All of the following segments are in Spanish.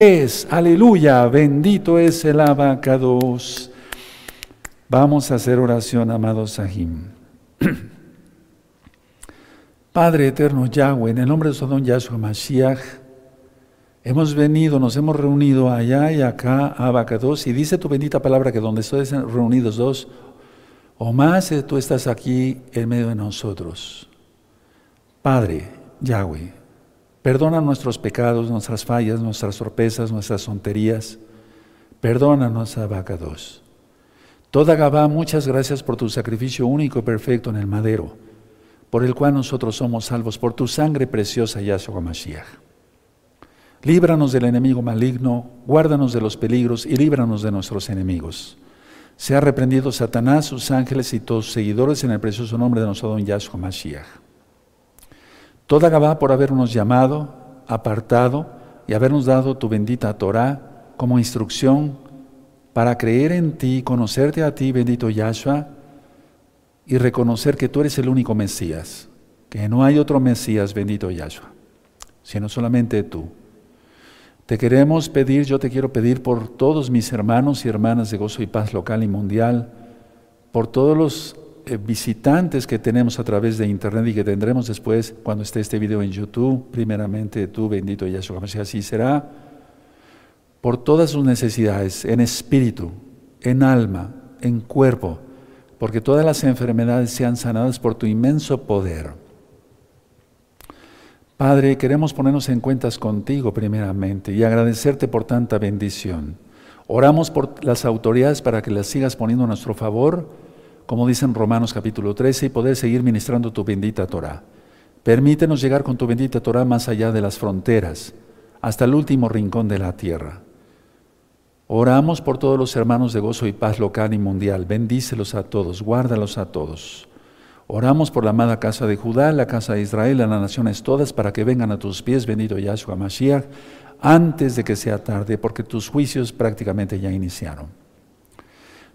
es, aleluya, bendito es el abacados. Vamos a hacer oración, amados Sahim. Padre eterno Yahweh, en el nombre de su don Yahshua Mashiach, hemos venido, nos hemos reunido allá y acá, abacados, y dice tu bendita palabra que donde estés reunidos dos o más, eh, tú estás aquí en medio de nosotros. Padre Yahweh, Perdona nuestros pecados, nuestras fallas, nuestras torpezas, nuestras tonterías. Perdónanos, Abacados. Toda Gabá, muchas gracias por tu sacrificio único y perfecto en el madero, por el cual nosotros somos salvos, por tu sangre preciosa, Yahshua Mashiach. Líbranos del enemigo maligno, guárdanos de los peligros y líbranos de nuestros enemigos. Sea reprendido Satanás, sus ángeles y todos sus seguidores en el precioso nombre de nuestro don Yahshua Mashiach. Toda Gabá por habernos llamado, apartado y habernos dado tu bendita Torah como instrucción para creer en ti, conocerte a ti, bendito Yahshua, y reconocer que tú eres el único Mesías, que no hay otro Mesías, bendito Yahshua, sino solamente tú. Te queremos pedir, yo te quiero pedir por todos mis hermanos y hermanas de gozo y paz local y mundial, por todos los visitantes que tenemos a través de internet y que tendremos después cuando esté este video en YouTube, primeramente tú, bendito Yahshua así será, por todas sus necesidades, en espíritu, en alma, en cuerpo, porque todas las enfermedades sean sanadas por tu inmenso poder. Padre, queremos ponernos en cuentas contigo primeramente y agradecerte por tanta bendición. Oramos por las autoridades para que las sigas poniendo a nuestro favor como dice en Romanos capítulo 13, y poder seguir ministrando tu bendita Torah. Permítenos llegar con tu bendita Torah más allá de las fronteras, hasta el último rincón de la tierra. Oramos por todos los hermanos de gozo y paz local y mundial. Bendícelos a todos, guárdalos a todos. Oramos por la amada casa de Judá, la casa de Israel, a las naciones todas, para que vengan a tus pies, bendito Yahshua Mashiach, antes de que sea tarde, porque tus juicios prácticamente ya iniciaron.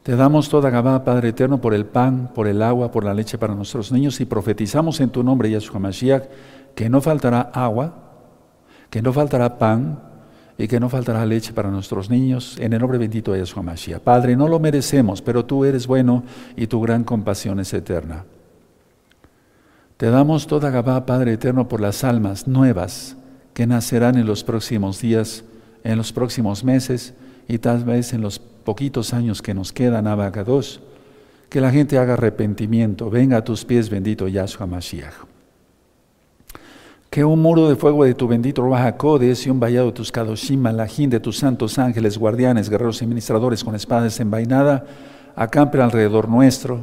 Te damos toda Gabá, Padre eterno, por el pan, por el agua, por la leche para nuestros niños y profetizamos en tu nombre, Yahshua Mashiach, que no faltará agua, que no faltará pan y que no faltará leche para nuestros niños, en el nombre bendito de Yahshua Mashiach. Padre, no lo merecemos, pero tú eres bueno y tu gran compasión es eterna. Te damos toda Gabá, Padre eterno, por las almas nuevas que nacerán en los próximos días, en los próximos meses y tal vez en los poquitos años que nos quedan, Abacados, que la gente haga arrepentimiento, venga a tus pies, bendito Yahshua Mashiach. Que un muro de fuego de tu bendito Ruajacodes y un vallado de tus Kadoshim, Malajín, de tus santos ángeles, guardianes, guerreros y ministradores con espadas envainada, acampe alrededor nuestro,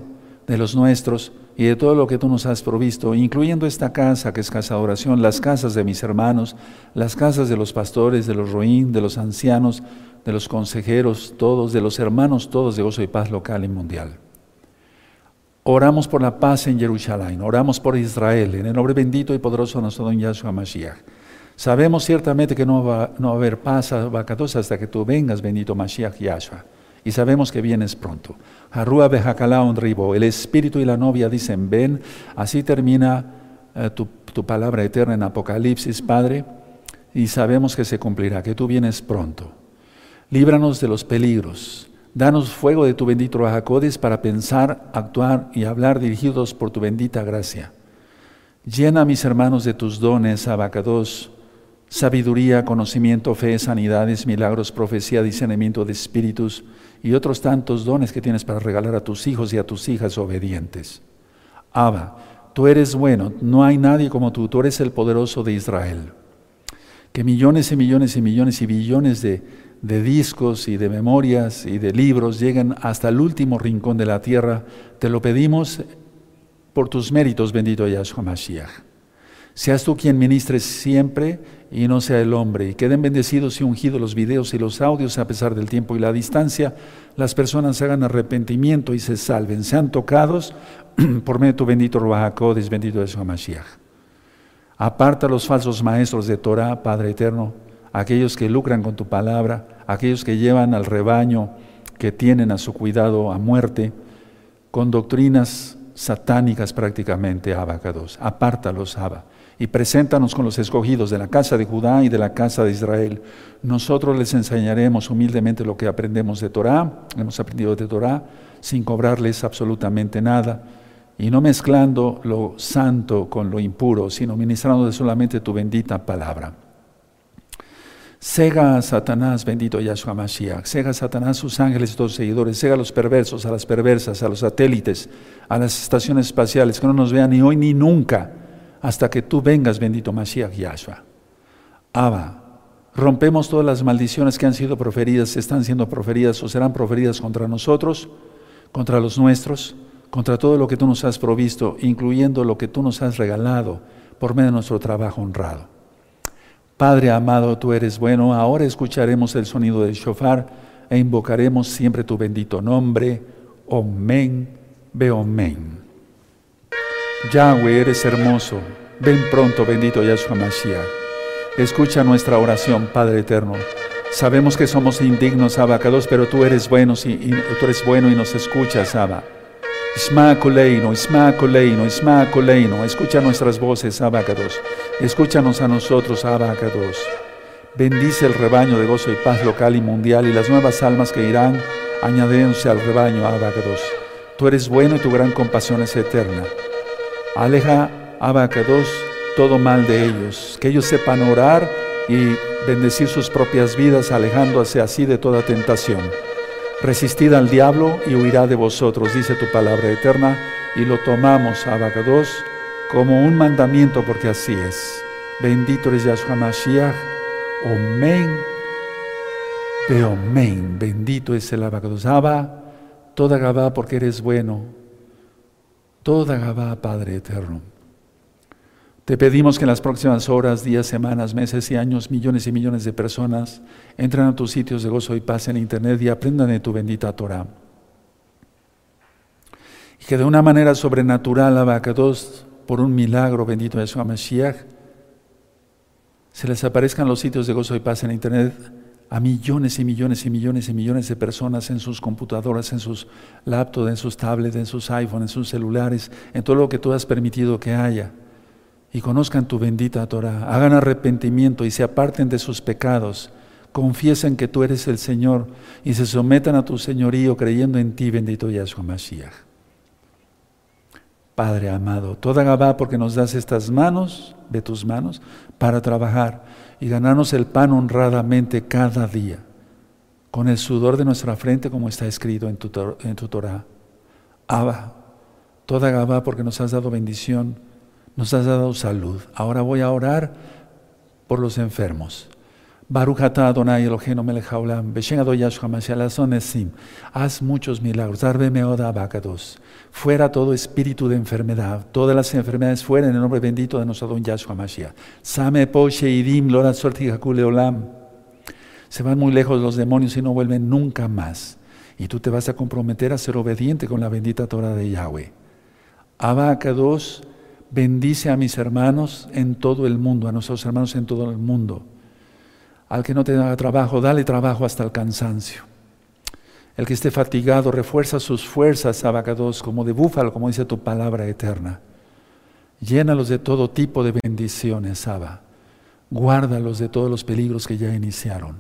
de los nuestros y de todo lo que tú nos has provisto, incluyendo esta casa que es casa de oración, las casas de mis hermanos, las casas de los pastores, de los roín, de los ancianos, de los consejeros, todos, de los hermanos, todos de gozo y paz local y mundial. Oramos por la paz en Jerusalén, oramos por Israel, en el nombre bendito y poderoso de nuestro don Yahshua Mashiach. Sabemos ciertamente que no va, a haber paz hasta que tú vengas, bendito Mashiach Yahshua. Y sabemos que vienes pronto. Arrua un ribo. El espíritu y la novia dicen, ven. Así termina eh, tu palabra eterna en Apocalipsis, Padre. Y sabemos que se cumplirá, que tú vienes pronto. Líbranos de los peligros. Danos fuego de tu bendito Rajacodes para pensar, actuar y hablar dirigidos por tu bendita gracia. Llena a mis hermanos de tus dones, abacados, sabiduría, conocimiento, fe, sanidades, milagros, profecía, discernimiento de espíritus y otros tantos dones que tienes para regalar a tus hijos y a tus hijas obedientes. Abba, tú eres bueno, no hay nadie como tú, tú eres el poderoso de Israel. Que millones y millones y millones y billones de de discos y de memorias y de libros lleguen hasta el último rincón de la tierra, te lo pedimos por tus méritos, bendito Yahshua Mashiach. Seas tú quien ministres siempre y no sea el hombre. Y queden bendecidos y ungidos los videos y los audios a pesar del tiempo y la distancia. Las personas hagan arrepentimiento y se salven. Sean tocados por medio de tu bendito Ruajacodes, bendito Yahshua Mashiach. Aparta los falsos maestros de Torah, Padre eterno aquellos que lucran con tu palabra, aquellos que llevan al rebaño, que tienen a su cuidado a muerte, con doctrinas satánicas prácticamente, abacados. Apártalos, Abba. y preséntanos con los escogidos de la casa de Judá y de la casa de Israel. Nosotros les enseñaremos humildemente lo que aprendemos de Torah, hemos aprendido de Torah, sin cobrarles absolutamente nada, y no mezclando lo santo con lo impuro, sino ministrando solamente tu bendita palabra. Cega a Satanás, bendito Yahshua Mashiach. Cega a Satanás, sus ángeles todos seguidores. Cega a los perversos, a las perversas, a los satélites, a las estaciones espaciales, que no nos vean ni hoy ni nunca hasta que tú vengas, bendito Mashiach Yahshua. Abba, rompemos todas las maldiciones que han sido proferidas, están siendo proferidas o serán proferidas contra nosotros, contra los nuestros, contra todo lo que tú nos has provisto, incluyendo lo que tú nos has regalado por medio de nuestro trabajo honrado. Padre amado, tú eres bueno, ahora escucharemos el sonido del shofar e invocaremos siempre tu bendito nombre. Omen, Beomen. Yahweh, eres hermoso. Ven pronto, bendito Yahshua Mashiach. Escucha nuestra oración, Padre eterno. Sabemos que somos indignos, abacados, pero tú eres bueno, y, tú eres bueno y nos escuchas, Abba. Isma Koleino, Isma Koleino, Isma Koleino. Escucha nuestras voces, abacados. Escúchanos a nosotros, abacados. Bendice el rebaño de gozo y paz local y mundial y las nuevas almas que irán añadiéndose al rebaño, abacados. Tú eres bueno y tu gran compasión es eterna. Aleja, Abacados, todo mal de ellos, que ellos sepan orar y bendecir sus propias vidas, alejándose así de toda tentación. Resistid al diablo y huirá de vosotros, dice tu palabra eterna, y lo tomamos, Abacados, como un mandamiento, porque así es. Bendito eres Yahshua Mashiach, Omen, Omen, bendito es el Abacados. Abba, toda Gabá, porque eres bueno, toda Gabá, Padre eterno. Te pedimos que en las próximas horas, días, semanas, meses y años, millones y millones de personas entren a tus sitios de gozo y paz en Internet y aprendan de tu bendita Torah. Y que de una manera sobrenatural, Abacados, por un milagro bendito de su Mashiach, se les aparezcan los sitios de gozo y paz en Internet a millones y millones y millones y millones de personas en sus computadoras, en sus laptops, en sus tablets, en sus iPhones, en sus celulares, en todo lo que tú has permitido que haya. Y conozcan tu bendita Torah, hagan arrepentimiento y se aparten de sus pecados, confiesen que tú eres el Señor y se sometan a tu señorío creyendo en ti, bendito Yahshua Mashiach. Padre amado, toda Gabá porque nos das estas manos, de tus manos, para trabajar y ganarnos el pan honradamente cada día, con el sudor de nuestra frente como está escrito en tu, Torah. Abba, toda Gabá porque nos has dado bendición, nos has dado salud. Ahora voy a orar por los enfermos. Baruch atah Adonai Eloheinu melech haolam, b'shem Adonai Yahshua Mashiach Haz muchos milagros. Darbe meoda abacados. Fuera todo espíritu de enfermedad. Todas las enfermedades fuera en el nombre bendito de nuestro Adon Yahshua Mashiach. Same po sheidim lora olam. Se van muy lejos los demonios y no vuelven nunca más. Y tú te vas a comprometer a ser obediente con la bendita Torah de Yahweh. Abacados, bendice a mis hermanos en todo el mundo, a nuestros hermanos en todo el mundo al que no te da trabajo, dale trabajo hasta el cansancio. El que esté fatigado, refuerza sus fuerzas, abacados, como de búfalo, como dice tu palabra eterna. Llénalos de todo tipo de bendiciones, Abba. Guárdalos de todos los peligros que ya iniciaron.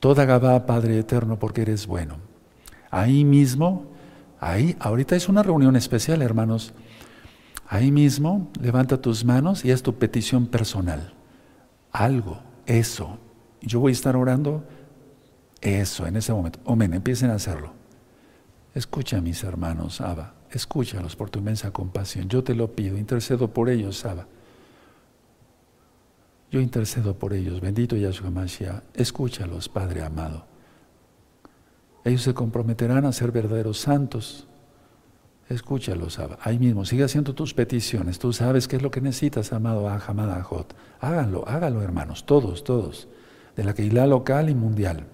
Toda Gabá, Padre eterno, porque eres bueno. Ahí mismo, ahí, ahorita es una reunión especial, hermanos. Ahí mismo, levanta tus manos y es tu petición personal. Algo eso. Yo voy a estar orando eso en ese momento. Amén, empiecen a hacerlo. Escucha mis hermanos, Abba. Escúchalos por tu inmensa compasión. Yo te lo pido, intercedo por ellos, Abba. Yo intercedo por ellos. Bendito Yahshua Mashiach. Escúchalos, Padre amado. Ellos se comprometerán a ser verdaderos santos. Escúchalos. Ahí mismo, sigue haciendo tus peticiones. Tú sabes qué es lo que necesitas, amado Ahamadahot. Háganlo, háganlo, hermanos, todos, todos. De la Keilah local y mundial.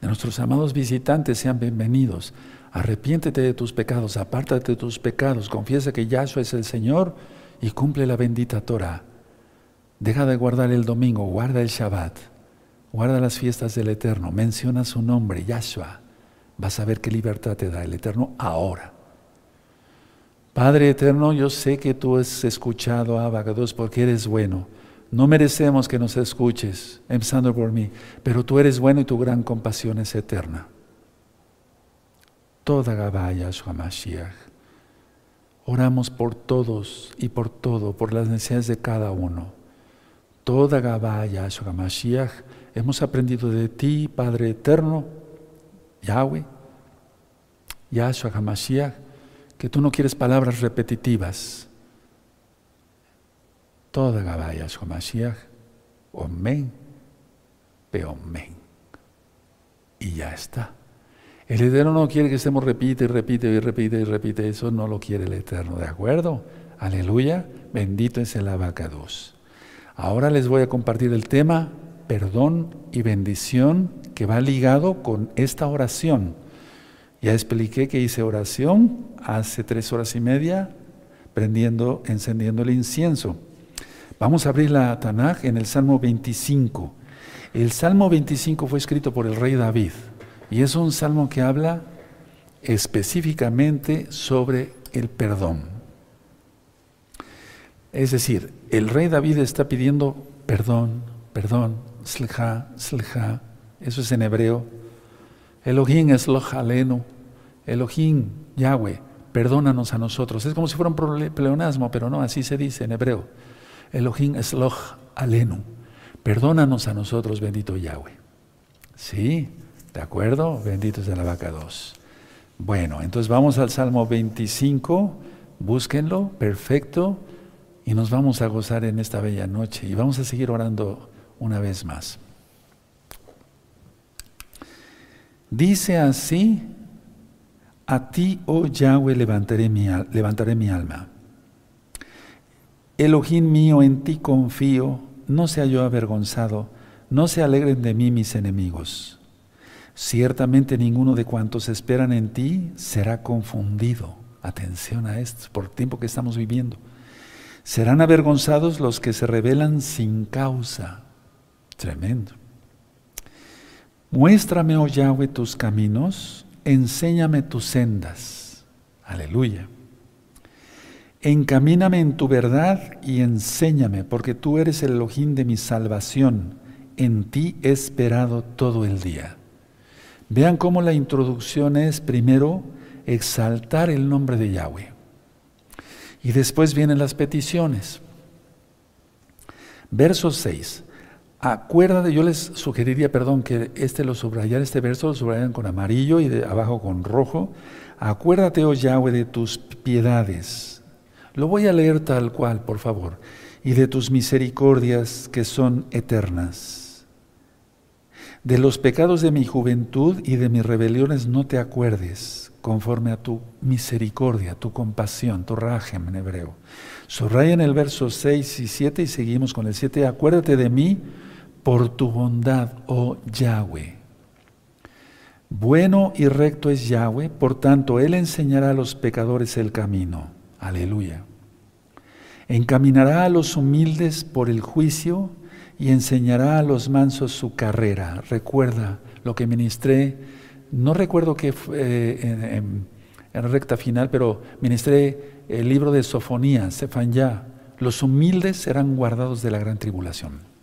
De nuestros amados visitantes, sean bienvenidos. Arrepiéntete de tus pecados, apártate de tus pecados, confiesa que Yahshua es el Señor y cumple la bendita Torah. Deja de guardar el domingo, guarda el Shabbat, guarda las fiestas del Eterno, menciona su nombre, Yahshua. Vas a ver qué libertad te da el Eterno ahora. Padre eterno, yo sé que tú has escuchado a Abacados porque eres bueno. No merecemos que nos escuches, empezando por mí, pero tú eres bueno y tu gran compasión es eterna. Toda Gabaya Mashiach. Oramos por todos y por todo, por las necesidades de cada uno. Toda Gabaya Mashiach. Hemos aprendido de ti, Padre eterno, Yahweh, Yahshua HaMashiach, que tú no quieres palabras repetitivas. Toda Gabaya HaMashiach, Omen, Peomen. Y ya está. El Eterno no quiere que estemos repite y repite y repite y repite. Eso no lo quiere el Eterno, ¿de acuerdo? Aleluya. Bendito es el abacados. Ahora les voy a compartir el tema perdón y bendición que va ligado con esta oración. Ya expliqué que hice oración hace tres horas y media, prendiendo, encendiendo el incienso. Vamos a abrir la Tanaj en el Salmo 25. El Salmo 25 fue escrito por el rey David y es un salmo que habla específicamente sobre el perdón. Es decir, el rey David está pidiendo perdón, perdón, slja, slja, eso es en hebreo. Elohim es lojaleno, Elohim, Yahweh, perdónanos a nosotros. Es como si fuera un pleonasmo, pero no, así se dice en hebreo. Elohim loj alenu, perdónanos a nosotros, bendito Yahweh. Sí, ¿de acuerdo? Bendito es de la vaca 2. Bueno, entonces vamos al Salmo 25, búsquenlo, perfecto, y nos vamos a gozar en esta bella noche y vamos a seguir orando una vez más. Dice así, a ti, oh Yahweh, levantaré mi, alma. Elohim mío, en ti confío, no sea yo avergonzado, no se alegren de mí mis enemigos. Ciertamente ninguno de cuantos esperan en ti será confundido. Atención a esto, por el tiempo que estamos viviendo. Serán avergonzados los que se rebelan sin causa. Tremendo. Muéstrame, oh Yahweh, tus caminos, enséñame tus sendas. Aleluya. Encamíname en tu verdad y enséñame, porque tú eres el Elohim de mi salvación. En ti he esperado todo el día. Vean cómo la introducción es primero exaltar el nombre de Yahweh. Y después vienen las peticiones. Verso 6. Acuérdate, yo les sugeriría, perdón, que este lo subrayar, este verso lo subrayan con amarillo y de abajo con rojo. Acuérdate, oh Yahweh, de tus piedades. Lo voy a leer tal cual, por favor. Y de tus misericordias que son eternas. De los pecados de mi juventud y de mis rebeliones no te acuerdes, conforme a tu misericordia, tu compasión, tu rajem en hebreo. Subrayan el verso 6 y 7 y seguimos con el 7. Acuérdate de mí por tu bondad, oh Yahweh. Bueno y recto es Yahweh, por tanto, Él enseñará a los pecadores el camino. Aleluya. Encaminará a los humildes por el juicio y enseñará a los mansos su carrera. Recuerda lo que ministré, no recuerdo qué fue eh, en, recta final, pero ministré el libro de Sofonías, ya Los humildes serán guardados de la gran tribulación.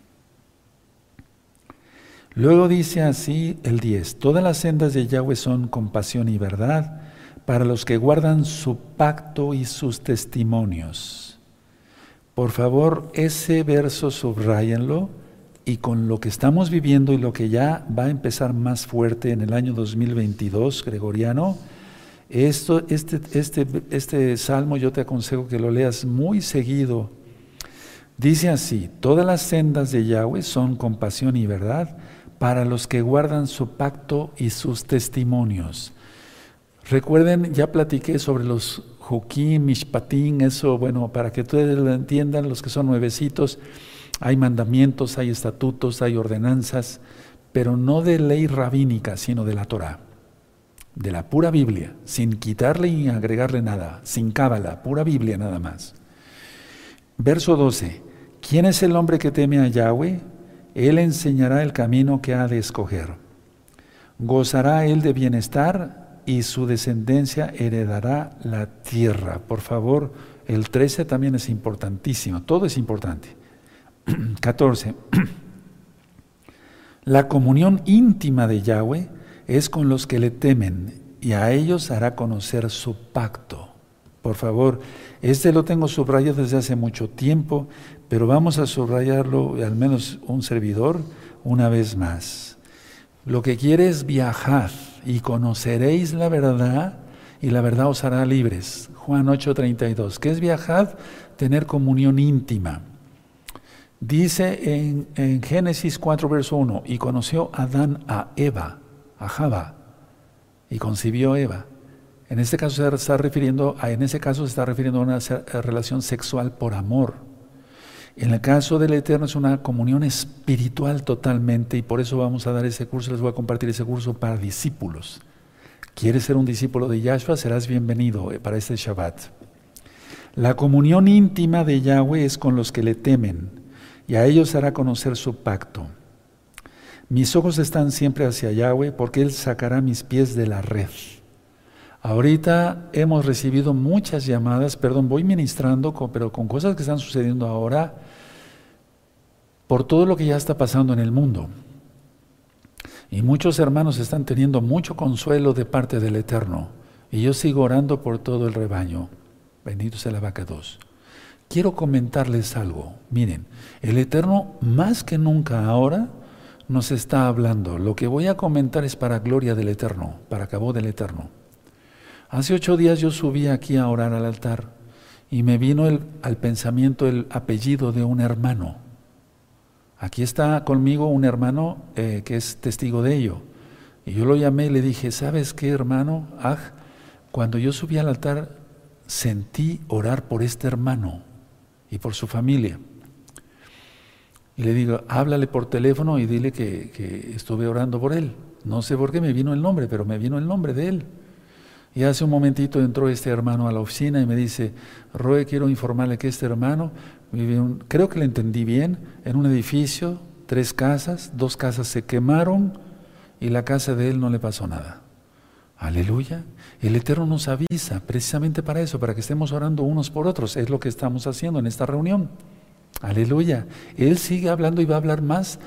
Luego dice así el 10, todas las sendas de Yahweh son compasión y verdad para los que guardan su pacto y sus testimonios. Por favor, ese verso subrayenlo y con lo que estamos viviendo y lo que ya va a empezar más fuerte en el año 2022 gregoriano, este, este, este salmo yo te aconsejo que lo leas muy seguido. Dice así, todas las sendas de Yahweh son compasión y verdad para los que guardan su pacto y sus testimonios. Recuerden, ya platiqué sobre los Joquín, Mishpatín, eso, bueno, para que ustedes lo entiendan, los que son nuevecitos, hay mandamientos, hay estatutos, hay ordenanzas, pero no de ley rabínica, sino de la Torah, de la pura Biblia, sin quitarle y agregarle nada, sin cábala, pura Biblia nada más. Verso 12. ¿Quién es el hombre que teme a Yahweh? Él enseñará el camino que ha de escoger. Gozará él de bienestar y su descendencia heredará la tierra. Por favor, el 13 también es importantísimo, todo es importante. 14. La comunión íntima de Yahweh es con los que le temen y a ellos hará conocer su pacto. Por favor, este lo tengo subrayado desde hace mucho tiempo, pero vamos a subrayarlo, al menos un servidor, una vez más. Lo que quiere es viajar y conoceréis la verdad y la verdad os hará libres. Juan 8:32. ¿Qué es viajar? Tener comunión íntima. Dice en, en, Génesis 4, verso 1, y conoció Adán a Eva, a Java, y concibió Eva. En este caso se está refiriendo, a, en ese caso se está refiriendo a una relación sexual por amor. En el caso del Eterno es una comunión espiritual totalmente y por eso vamos a dar ese curso, les voy a compartir ese curso para discípulos. ¿Quieres ser un discípulo de Yahshua? Serás bienvenido eh, para este Shabbat. La comunión íntima de Yahweh es con los que le temen y a ellos hará conocer su pacto. Mis ojos están siempre hacia Yahweh porque Él sacará mis pies de la red. Ahorita hemos recibido muchas llamadas, perdón, voy ministrando, pero con cosas que están sucediendo ahora, por todo lo que ya está pasando en el mundo. Y muchos hermanos están teniendo mucho consuelo de parte del Eterno. Y yo sigo orando por todo el rebaño. Bendito sea la vaca 2 quiero comentarles algo. Miren, el Eterno más que nunca ahora nos está hablando. Lo que voy a comentar es para gloria del Eterno, para cabo del Eterno. Hace ocho días yo subí aquí a orar al altar y me vino el, al pensamiento el apellido de un hermano. Aquí está conmigo un hermano eh, que es testigo de ello. Y yo lo llamé y le dije, ¿sabes qué hermano? Ah, cuando yo subí al altar sentí orar por este hermano y por su familia. Y le digo, háblale por teléfono y dile que, estuve orando por él. No sé por qué me vino el nombre, pero me vino el nombre de él. Y hace un momentito entró este hermano a la oficina y me dice, Roe, quiero informarle que este hermano vive, un, creo que le entendí bien, en un edificio, tres casas, dos casas se quemaron y la casa de él no le pasó nada. Aleluya. El Eterno nos avisa precisamente para eso, para que estemos orando unos por otros. Es lo que estamos haciendo en esta reunión. Aleluya. Él sigue hablando y va a hablar más,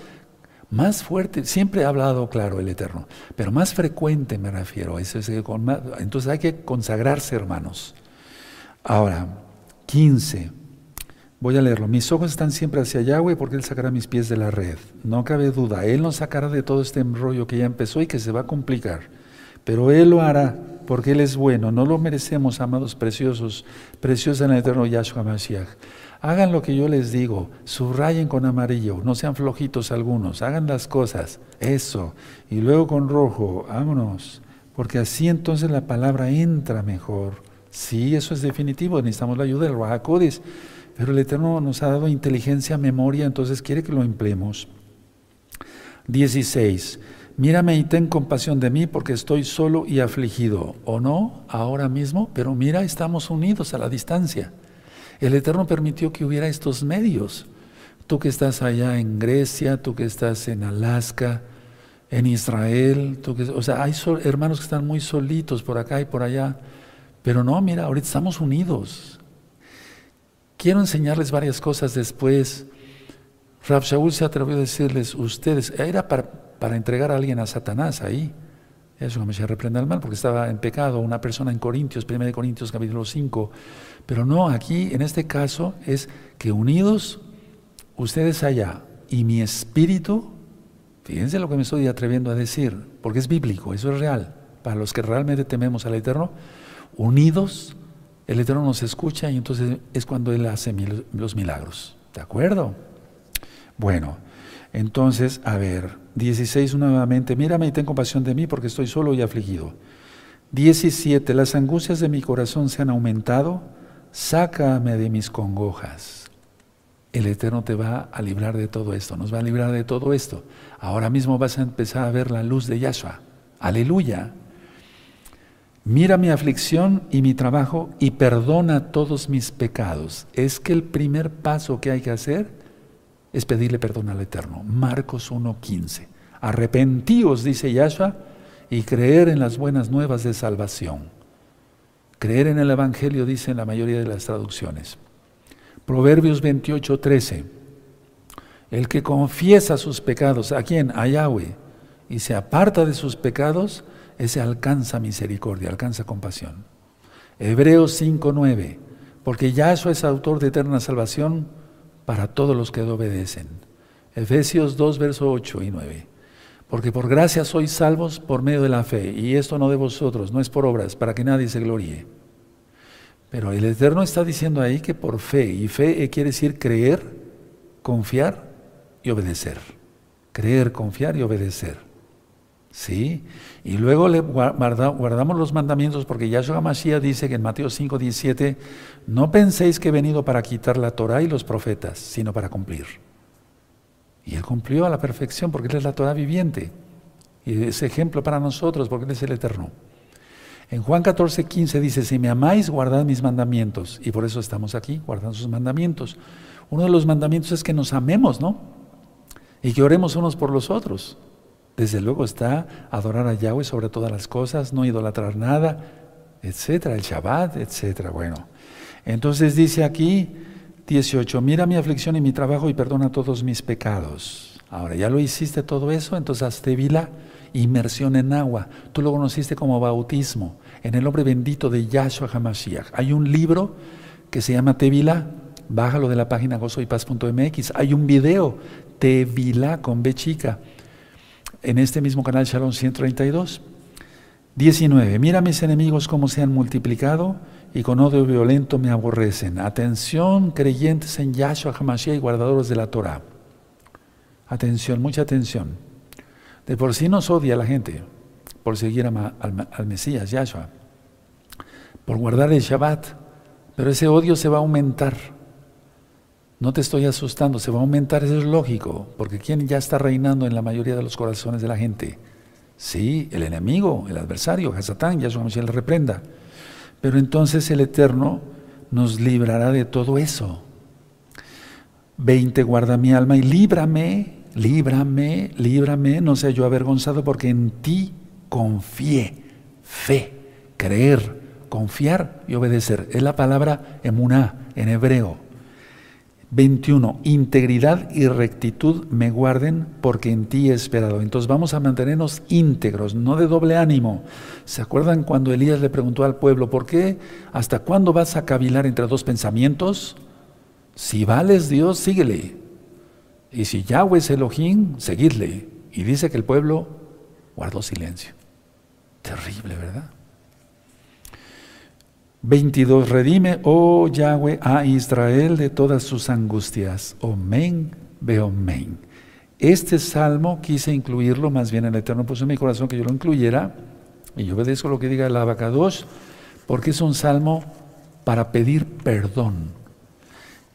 más fuerte. Siempre ha hablado claro el Eterno, pero más frecuente me refiero. Entonces hay que consagrarse, hermanos. Ahora, 15. Voy a leerlo. Mis ojos están siempre hacia Yahweh porque Él sacará mis pies de la red. No cabe duda. Él nos sacará de todo este rollo que ya empezó y que se va a complicar. Pero Él lo hará porque Él es bueno. No lo merecemos, amados preciosos, preciosos en el eterno Yahshua Mashiach. Hagan lo que yo les digo, subrayen con amarillo, no sean flojitos algunos, hagan las cosas, eso, y luego con rojo, vámonos, porque así entonces la palabra entra mejor. Sí, eso es definitivo, necesitamos la ayuda del Rahakodis, pero el Eterno nos ha dado inteligencia, memoria, entonces quiere que lo empleemos. 16. Mírame y ten compasión de mí porque estoy solo y afligido. ¿O no? Ahora mismo, pero mira, estamos unidos a la distancia. El Eterno permitió que hubiera estos medios. Tú que estás allá en Grecia, tú que estás en Alaska, en Israel, tú que, o sea, hay hermanos que están muy solitos por acá y por allá. Pero no, mira, ahorita estamos unidos. Quiero enseñarles varias cosas después. Rab se atrevió a decirles, ustedes, era para entregar a alguien a Satanás ahí. Eso me se reprende al mal porque estaba en pecado una persona en Corintios, 1 Corintios capítulo 5. Pero no, aquí en este caso es que unidos ustedes allá y mi espíritu, fíjense lo que me estoy atreviendo a decir, porque es bíblico, eso es real. Para los que realmente tememos al Eterno, unidos, el Eterno nos escucha y entonces es cuando Él hace los milagros. ¿De acuerdo? Bueno, entonces, a ver, 16 nuevamente, mírame y ten compasión de mí porque estoy solo y afligido. 17, las angustias de mi corazón se han aumentado, sácame de mis congojas. El Eterno te va a librar de todo esto, nos va a librar de todo esto. Ahora mismo vas a empezar a ver la luz de Yahshua. Aleluya. Mira mi aflicción y mi trabajo y perdona todos mis pecados. Es que el primer paso que hay que hacer es pedirle perdón al Eterno. Marcos 1.15. Arrepentíos, dice Yahshua, y creer en las buenas nuevas de salvación. Creer en el Evangelio, dice en la mayoría de las traducciones. Proverbios 28, 13. El que confiesa sus pecados, ¿a quién? A Yahweh, y se aparta de sus pecados, ese alcanza misericordia, alcanza compasión. Hebreos 5, 9. Porque Yahshua es autor de eterna salvación para todos los que obedecen. Efesios 2, verso 8 y 9. Porque por gracia sois salvos por medio de la fe, y esto no de vosotros, no es por obras, para que nadie se gloríe. Pero el Eterno está diciendo ahí que por fe, y fe quiere decir creer, confiar y obedecer. Creer, confiar y obedecer. ¿Sí? Y luego le guardamos los mandamientos porque Yahshua Mashiach dice que en Mateo 5, 17, no penséis que he venido para quitar la Torah y los profetas, sino para cumplir. Y Él cumplió a la perfección porque Él es la Torah viviente. Y es ejemplo para nosotros porque Él es el Eterno. En Juan 14, 15 dice, si me amáis, guardad mis mandamientos. Y por eso estamos aquí, guardando sus mandamientos. Uno de los mandamientos es que nos amemos, ¿no? Y que oremos unos por los otros. Desde luego está adorar a Yahweh sobre todas las cosas, no idolatrar nada, etcétera, el Shabbat, etcétera. Bueno, entonces dice aquí, 18, mira mi aflicción y mi trabajo y perdona todos mis pecados. Ahora, ya lo hiciste todo eso, entonces hazte vila, inmersión en agua. Tú lo conociste como bautismo, en el nombre bendito de Yahshua HaMashiach. Hay un libro que se llama Tevila, bájalo de la página gozoypaz.mx. Hay un video, Tevila con B chica, en este mismo canal Shalom 132. 19. Mira mis enemigos cómo se han multiplicado y con odio violento me aborrecen. Atención, creyentes en Yahshua HaMashiach y guardadores de la Torah. Atención, mucha atención. De por sí nos odia la gente por seguir al, Mesías, Yahshua, por guardar el Shabbat, pero ese odio se va a aumentar. No te estoy asustando, se va a aumentar, eso es lógico, porque ¿quién ya está reinando en la mayoría de los corazones de la gente? Sí, el enemigo, el adversario, Hasatán, Yahshua Mashiach le reprenda. Pero entonces el Eterno nos librará de todo eso. 20. Guarda mi alma y líbrame, líbrame, líbrame, no sea yo avergonzado porque en ti confié. Fe, creer, confiar y obedecer. Es la palabra emuná en hebreo. 21. Integridad y rectitud me guarden porque en ti he esperado. Entonces vamos a mantenernos íntegros, no de doble ánimo. ¿Se acuerdan cuando Elías le preguntó al pueblo, ¿por qué? ¿Hasta cuándo vas a cavilar entre dos pensamientos? Si vales Dios, síguele. Y si Yahweh es Elohim, seguidle. Y dice que el pueblo guardó silencio. Terrible, ¿verdad? 22. Redime, oh Yahweh, a Israel de todas sus angustias. Omen, beomen. Este salmo quise incluirlo, más bien el Eterno puso en mi corazón que yo lo incluyera, y yo obedezco lo que diga el abacados, porque es un salmo para pedir perdón.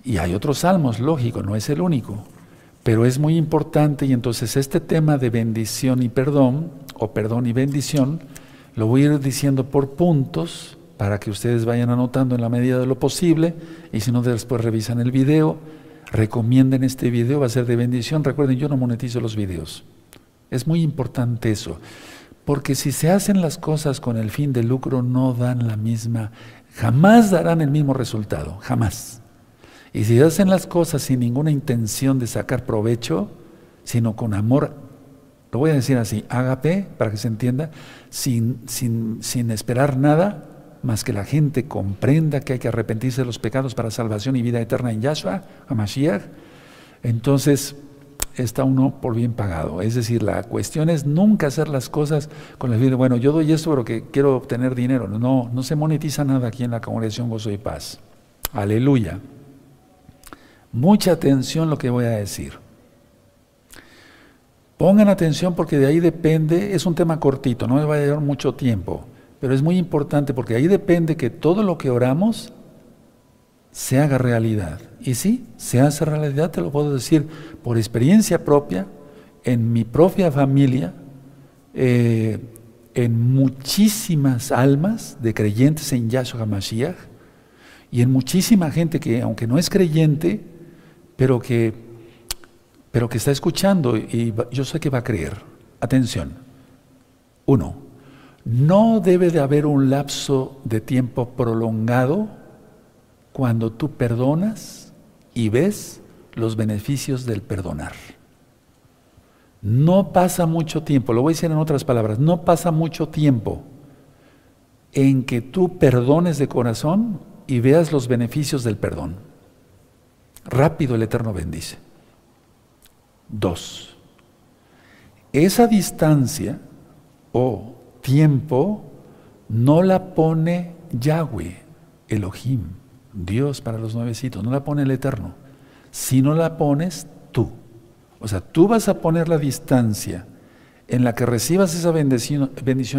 Y hay otros salmos, lógico, no es el único, pero es muy importante y entonces este tema de bendición y perdón, o perdón y bendición, lo voy a ir diciendo por puntos para que ustedes vayan anotando en la medida de lo posible y si no después revisan el video, recomienden este video, va a ser de bendición. Recuerden, yo no monetizo los videos. Es muy importante eso, porque si se hacen las cosas con el fin de lucro no dan la misma, jamás darán el mismo resultado, jamás. Y si hacen las cosas sin ninguna intención de sacar provecho, sino con amor, lo voy a decir así, ágape, para que se entienda, sin, sin, sin esperar nada, más que la gente comprenda que hay que arrepentirse de los pecados para salvación y vida eterna en Yahshua, a Mashiach, entonces está uno por bien pagado. Es decir, la cuestión es nunca hacer las cosas con la vida, bueno, yo doy esto porque quiero obtener dinero. No, no se monetiza nada aquí en la congregación Gozo y Paz. Aleluya. Mucha atención lo que voy a decir. Pongan atención porque de ahí depende, es un tema cortito, no me va a llevar mucho tiempo. Pero es muy importante porque ahí depende que todo lo que oramos se haga realidad. Y sí, se hace realidad, te lo puedo decir por experiencia propia, en mi propia familia, eh, en muchísimas almas de creyentes en Yahshua HaMashiach y en muchísima gente que, aunque no es creyente, pero que, pero que está escuchando y yo sé que va a creer. Atención. Uno, no debe de haber un lapso de tiempo prolongado cuando tú perdonas y ves los beneficios del perdonar. No pasa mucho tiempo, lo voy a decir en otras palabras, no pasa mucho tiempo en que tú perdones de corazón y veas los beneficios del perdón. Rápido el Eterno bendice. Dos, esa distancia o tiempo no la pone Yahweh, Elohim, Dios para los nuevecitos, no la pone el Eterno, sino la pones tú. O sea, tú vas a poner la distancia en la que recibas esa bendición,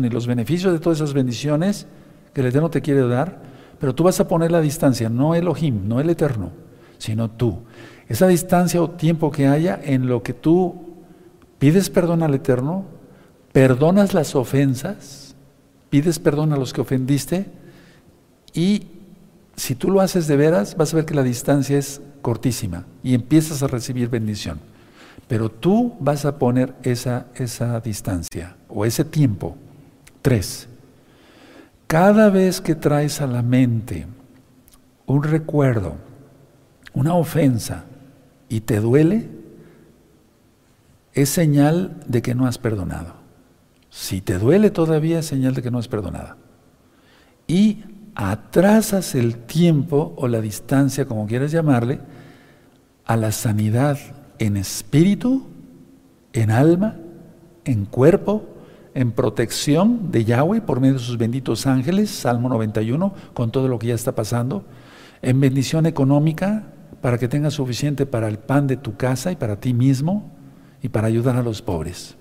y los beneficios de todas esas bendiciones que el Eterno te quiere dar, pero tú vas a poner la distancia, no Elohim, no el Eterno, sino tú. Esa distancia o tiempo que haya en lo que tú pides perdón al Eterno, perdonas las ofensas, pides perdón a los que ofendiste y si tú lo haces de veras, vas a ver que la distancia es cortísima y empiezas a recibir bendición. Pero tú vas a poner esa, esa distancia o ese tiempo. Tres, cada vez que traes a la mente un recuerdo, una ofensa, y te duele, es señal de que no has perdonado. Si te duele todavía, es señal de que no has perdonado. Y atrasas el tiempo o la distancia, como quieras llamarle, a la sanidad en espíritu, en alma, en cuerpo, en protección de Yahweh por medio de sus benditos ángeles, Salmo 91, con todo lo que ya está pasando, en bendición económica para que tengas suficiente para el pan de tu casa y para ti mismo y para ayudar a los pobres.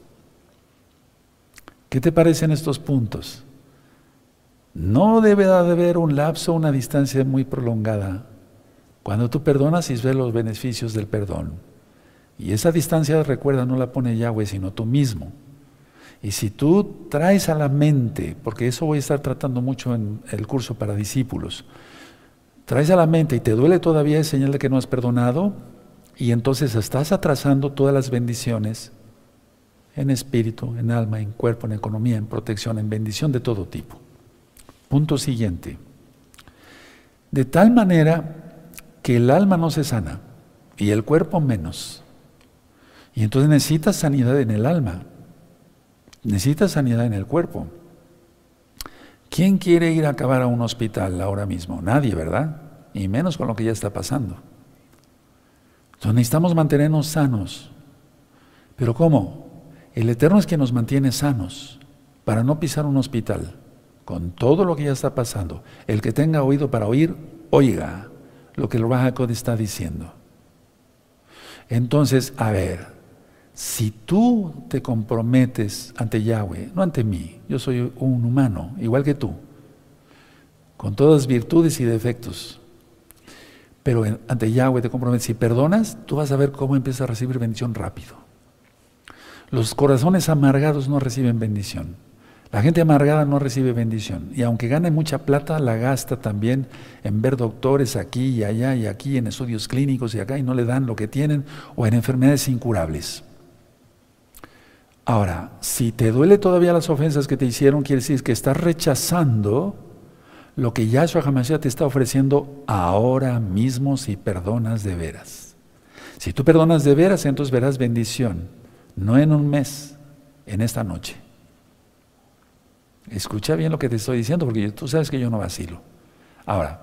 ¿Qué te parecen estos puntos? No debe de haber un lapso, una distancia muy prolongada. Cuando tú perdonas y ves los beneficios del perdón. Y esa distancia, recuerda, no la pone Yahweh, sino tú mismo. Y si tú traes a la mente, porque eso voy a estar tratando mucho en el curso para discípulos, traes a la mente y te duele todavía, es señal de que no has perdonado, y entonces estás atrasando todas las bendiciones en espíritu, en alma, en cuerpo, en economía, en protección, en bendición de todo tipo. Punto siguiente. De tal manera que el alma no se sana y el cuerpo menos. Y entonces necesitas sanidad en el alma, necesitas sanidad en el cuerpo. ¿Quién quiere ir a acabar a un hospital ahora mismo? Nadie, ¿verdad? Y menos con lo que ya está pasando. Entonces necesitamos mantenernos sanos. ¿Pero cómo? El Eterno es quien nos mantiene sanos para no pisar un hospital con todo lo que ya está pasando. El que tenga oído para oír, oiga lo que el Rajakod está diciendo. Entonces, a ver, si tú te comprometes ante Yahweh, no ante mí, yo soy un humano, igual que tú, con todas virtudes y defectos, pero ante Yahweh te comprometes y perdonas, tú vas a ver cómo empiezas a recibir bendición rápido. Los corazones amargados no reciben bendición. La gente amargada no recibe bendición. Y aunque gane mucha plata, la gasta también en ver doctores aquí y allá y aquí, en estudios clínicos y acá, y no le dan lo que tienen, o en enfermedades incurables. Ahora, si te duele todavía las ofensas que te hicieron, quiere decir que estás rechazando lo que Yahshua HaMashiach te está ofreciendo ahora mismo si perdonas de veras. Si tú perdonas de veras, entonces verás bendición, no en un mes, en esta noche. Escucha bien lo que te estoy diciendo, porque tú sabes que yo no vacilo. Ahora,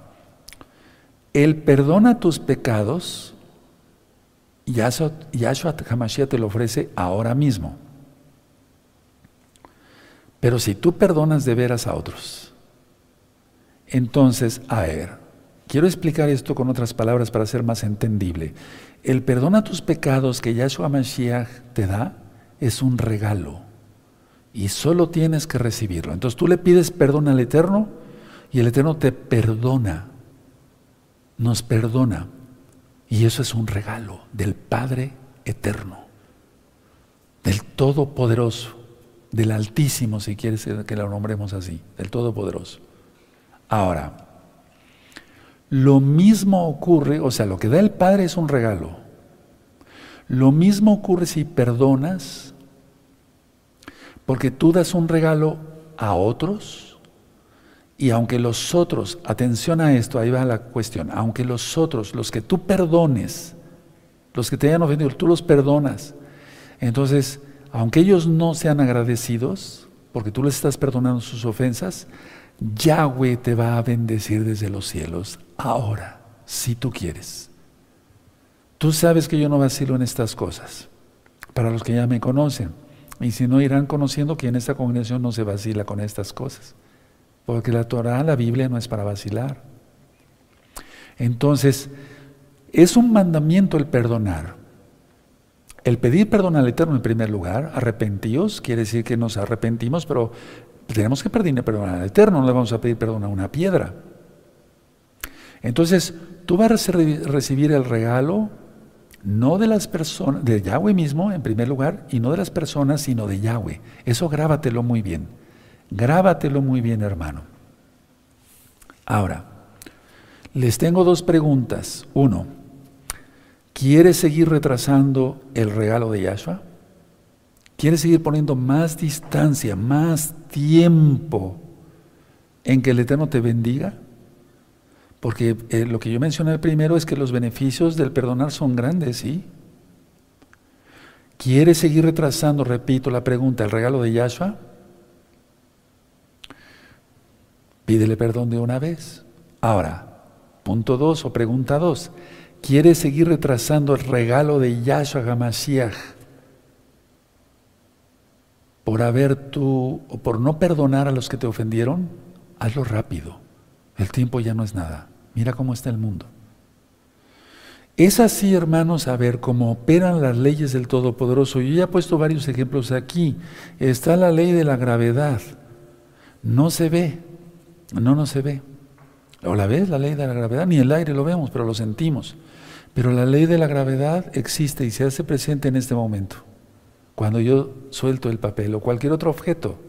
el perdona tus pecados, Yahshua, Yahshua HaMashiach te lo ofrece ahora mismo. Pero si tú perdonas de veras a otros, entonces, a ver, quiero explicar esto con otras palabras para ser más entendible. El perdón a tus pecados que Yahshua Mashiach te da es un regalo y solo tienes que recibirlo. Entonces tú le pides perdón al Eterno y el Eterno te perdona, nos perdona. Y eso es un regalo del Padre Eterno, del Todopoderoso del Altísimo, si quieres que lo nombremos así, del Todopoderoso. Ahora, lo mismo ocurre, o sea, lo que da el Padre es un regalo. Lo mismo ocurre si perdonas, Porque tú das un regalo a otros y aunque los otros, atención a esto, ahí va la cuestión, aunque los otros, los que tú perdones, los que te hayan ofendido, tú los perdonas, entonces, aunque ellos no sean agradecidos, porque tú les estás perdonando sus ofensas, Yahweh te va a bendecir desde los cielos, ahora, si tú quieres. Tú sabes que yo no vacilo en estas cosas, para los que ya me conocen. Y si no, irán conociendo que en esta congregación no se vacila con estas cosas. Porque la Torah, la Biblia, no es para vacilar. Entonces, es un mandamiento el perdonar. El pedir perdón al Eterno en primer lugar, arrepentíos, quiere decir que nos arrepentimos, pero tenemos que pedir perdón al Eterno, no le vamos a pedir perdón a una piedra. Entonces, tú vas a recibir el regalo no de las personas, de Yahweh mismo en primer lugar, y no de las personas, sino de Yahweh. Eso grábatelo muy bien. Grábatelo muy bien, hermano. Ahora, les tengo dos preguntas. Uno, ¿quieres seguir retrasando el regalo de Yahshua? ¿Quieres seguir poniendo más distancia, más tiempo en que el Eterno te bendiga? Porque eh, lo que yo mencioné primero es que los beneficios del perdonar son grandes, ¿sí? ¿Quieres seguir retrasando, repito la pregunta, el regalo de Yahshua? Pídele perdón de una vez. Ahora, punto dos o pregunta dos. ¿Quieres seguir retrasando el regalo de Yahshua Hamashiach por haber tú o por no perdonar a los que te ofendieron? Hazlo rápido. El tiempo ya no es nada. Mira cómo está el mundo. Es así, hermanos, a ver cómo operan las leyes del Todopoderoso. Yo ya he puesto varios ejemplos aquí. Está la ley de la gravedad. No se ve. No, no se ve. ¿O la ves, la ley de la gravedad? Ni el aire lo vemos, pero lo sentimos. Pero la ley de la gravedad existe y se hace presente en este momento. Cuando yo suelto el papel o cualquier otro objeto.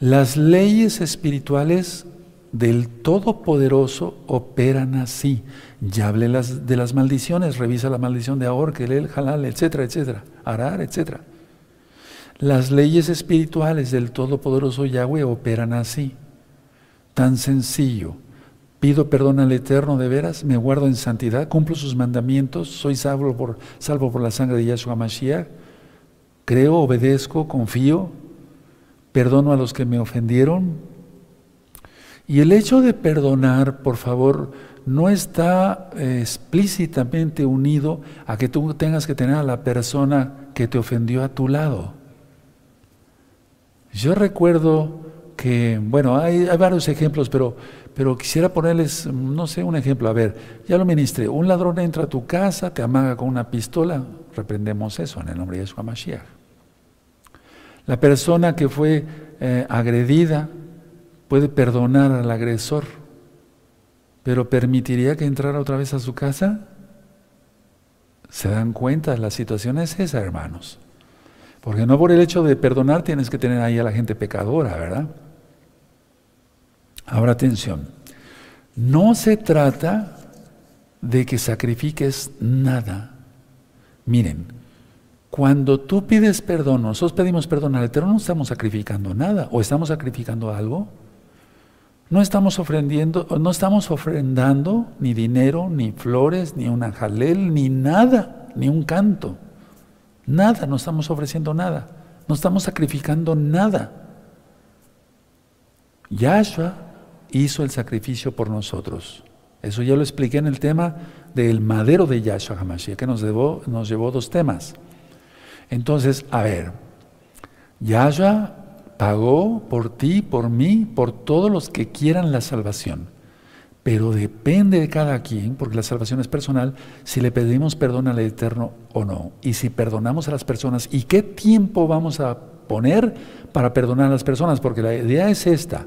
Las leyes espirituales del Todopoderoso operan así. Ya hablé las, de las maldiciones, revisa la maldición de Ahor, el Halal, etcétera, etcétera, Arar, etcétera. Las leyes espirituales del Todopoderoso Yahweh operan así. Tan sencillo. Pido perdón al Eterno de veras, me guardo en santidad, cumplo sus mandamientos, soy salvo por, salvo por la sangre de Yahshua Mashiach, creo, obedezco, confío, perdono a los que me ofendieron, y el hecho de perdonar, por favor, no está eh, explícitamente unido a que tú tengas que tener a la persona que te ofendió a tu lado. Yo recuerdo que, bueno, hay, varios ejemplos, pero, pero quisiera ponerles, no sé, un ejemplo. A ver, ya lo ministré. Un ladrón entra a tu casa, te amaga con una pistola. Reprendemos eso en el nombre de Yeshua Mashiach. La persona que fue eh, agredida, puede perdonar al agresor, pero ¿permitiría que entrara otra vez a su casa? ¿Se dan cuenta? La situación es esa, hermanos. Porque no por el hecho de perdonar tienes que tener ahí a la gente pecadora, ¿verdad? Ahora atención, no se trata de que sacrifiques nada. Miren, cuando tú pides perdón, nosotros pedimos perdón al Eterno, no estamos sacrificando nada, o estamos sacrificando algo. No estamos ofrendiendo, no estamos ofrendando ni dinero, ni flores, ni una jalel, ni nada, ni un canto. Nada, no estamos ofreciendo nada. No estamos sacrificando nada. Yahshua hizo el sacrificio por nosotros. Eso ya lo expliqué en el tema del madero de Yahshua Hamashiach, que nos llevó, nos llevó dos temas. Entonces, a ver, Yahshua pagó por ti, por mí, por todos los que quieran la salvación. Pero depende de cada quien, porque la salvación es personal, si le pedimos perdón al Eterno o no. Y si perdonamos a las personas, ¿y qué tiempo vamos a poner para perdonar a las personas? Porque la idea es esta.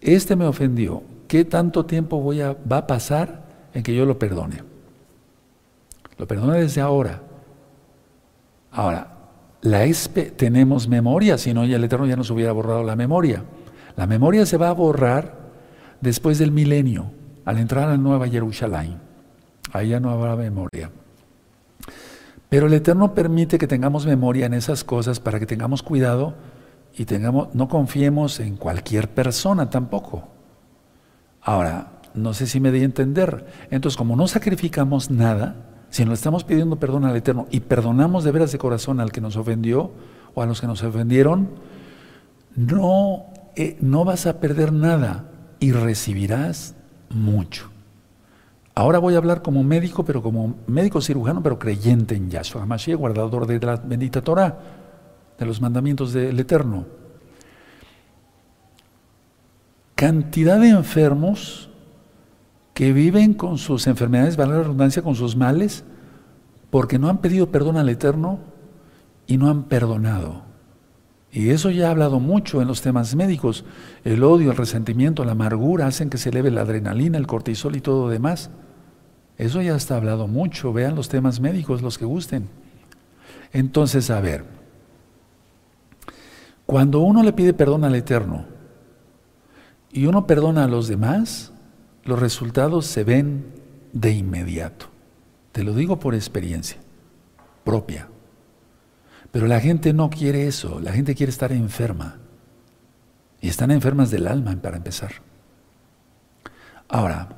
Este me ofendió. ¿Qué tanto tiempo voy a, va a pasar en que yo lo perdone? Lo perdone desde ahora. Ahora, la tenemos memoria, si no, ya el Eterno ya nos hubiera borrado la memoria. La memoria se va a borrar después del milenio, al entrar a la Nueva Jerusalén. Ahí ya no habrá memoria. Pero el Eterno permite que tengamos memoria en esas cosas para que tengamos cuidado y tengamos, no confiemos en cualquier persona tampoco. Ahora, no sé si me di a entender. Entonces, como no sacrificamos nada, si no estamos pidiendo perdón al Eterno y perdonamos de veras de corazón al que nos ofendió o a los que nos ofendieron, no, eh, no vas a perder nada y recibirás mucho. Ahora voy a hablar como médico, pero como médico cirujano, pero creyente en Yahshua HaMashiach, guardador de la bendita Torah, de los mandamientos del Eterno. Cantidad de enfermos que viven con sus enfermedades, vale la redundancia, con sus males, porque no han pedido perdón al Eterno y no han perdonado. Y eso ya ha hablado mucho en los temas médicos. El odio, el resentimiento, la amargura hacen que se eleve la adrenalina, el cortisol y todo lo demás. Eso ya está hablado mucho, vean los temas médicos, los que gusten. Entonces, a ver, cuando uno le pide perdón al Eterno y uno perdona a los demás, los resultados se ven de inmediato. Te lo digo por experiencia propia. Pero la gente no quiere eso, la gente quiere estar enferma. Y están enfermas del alma para empezar. Ahora,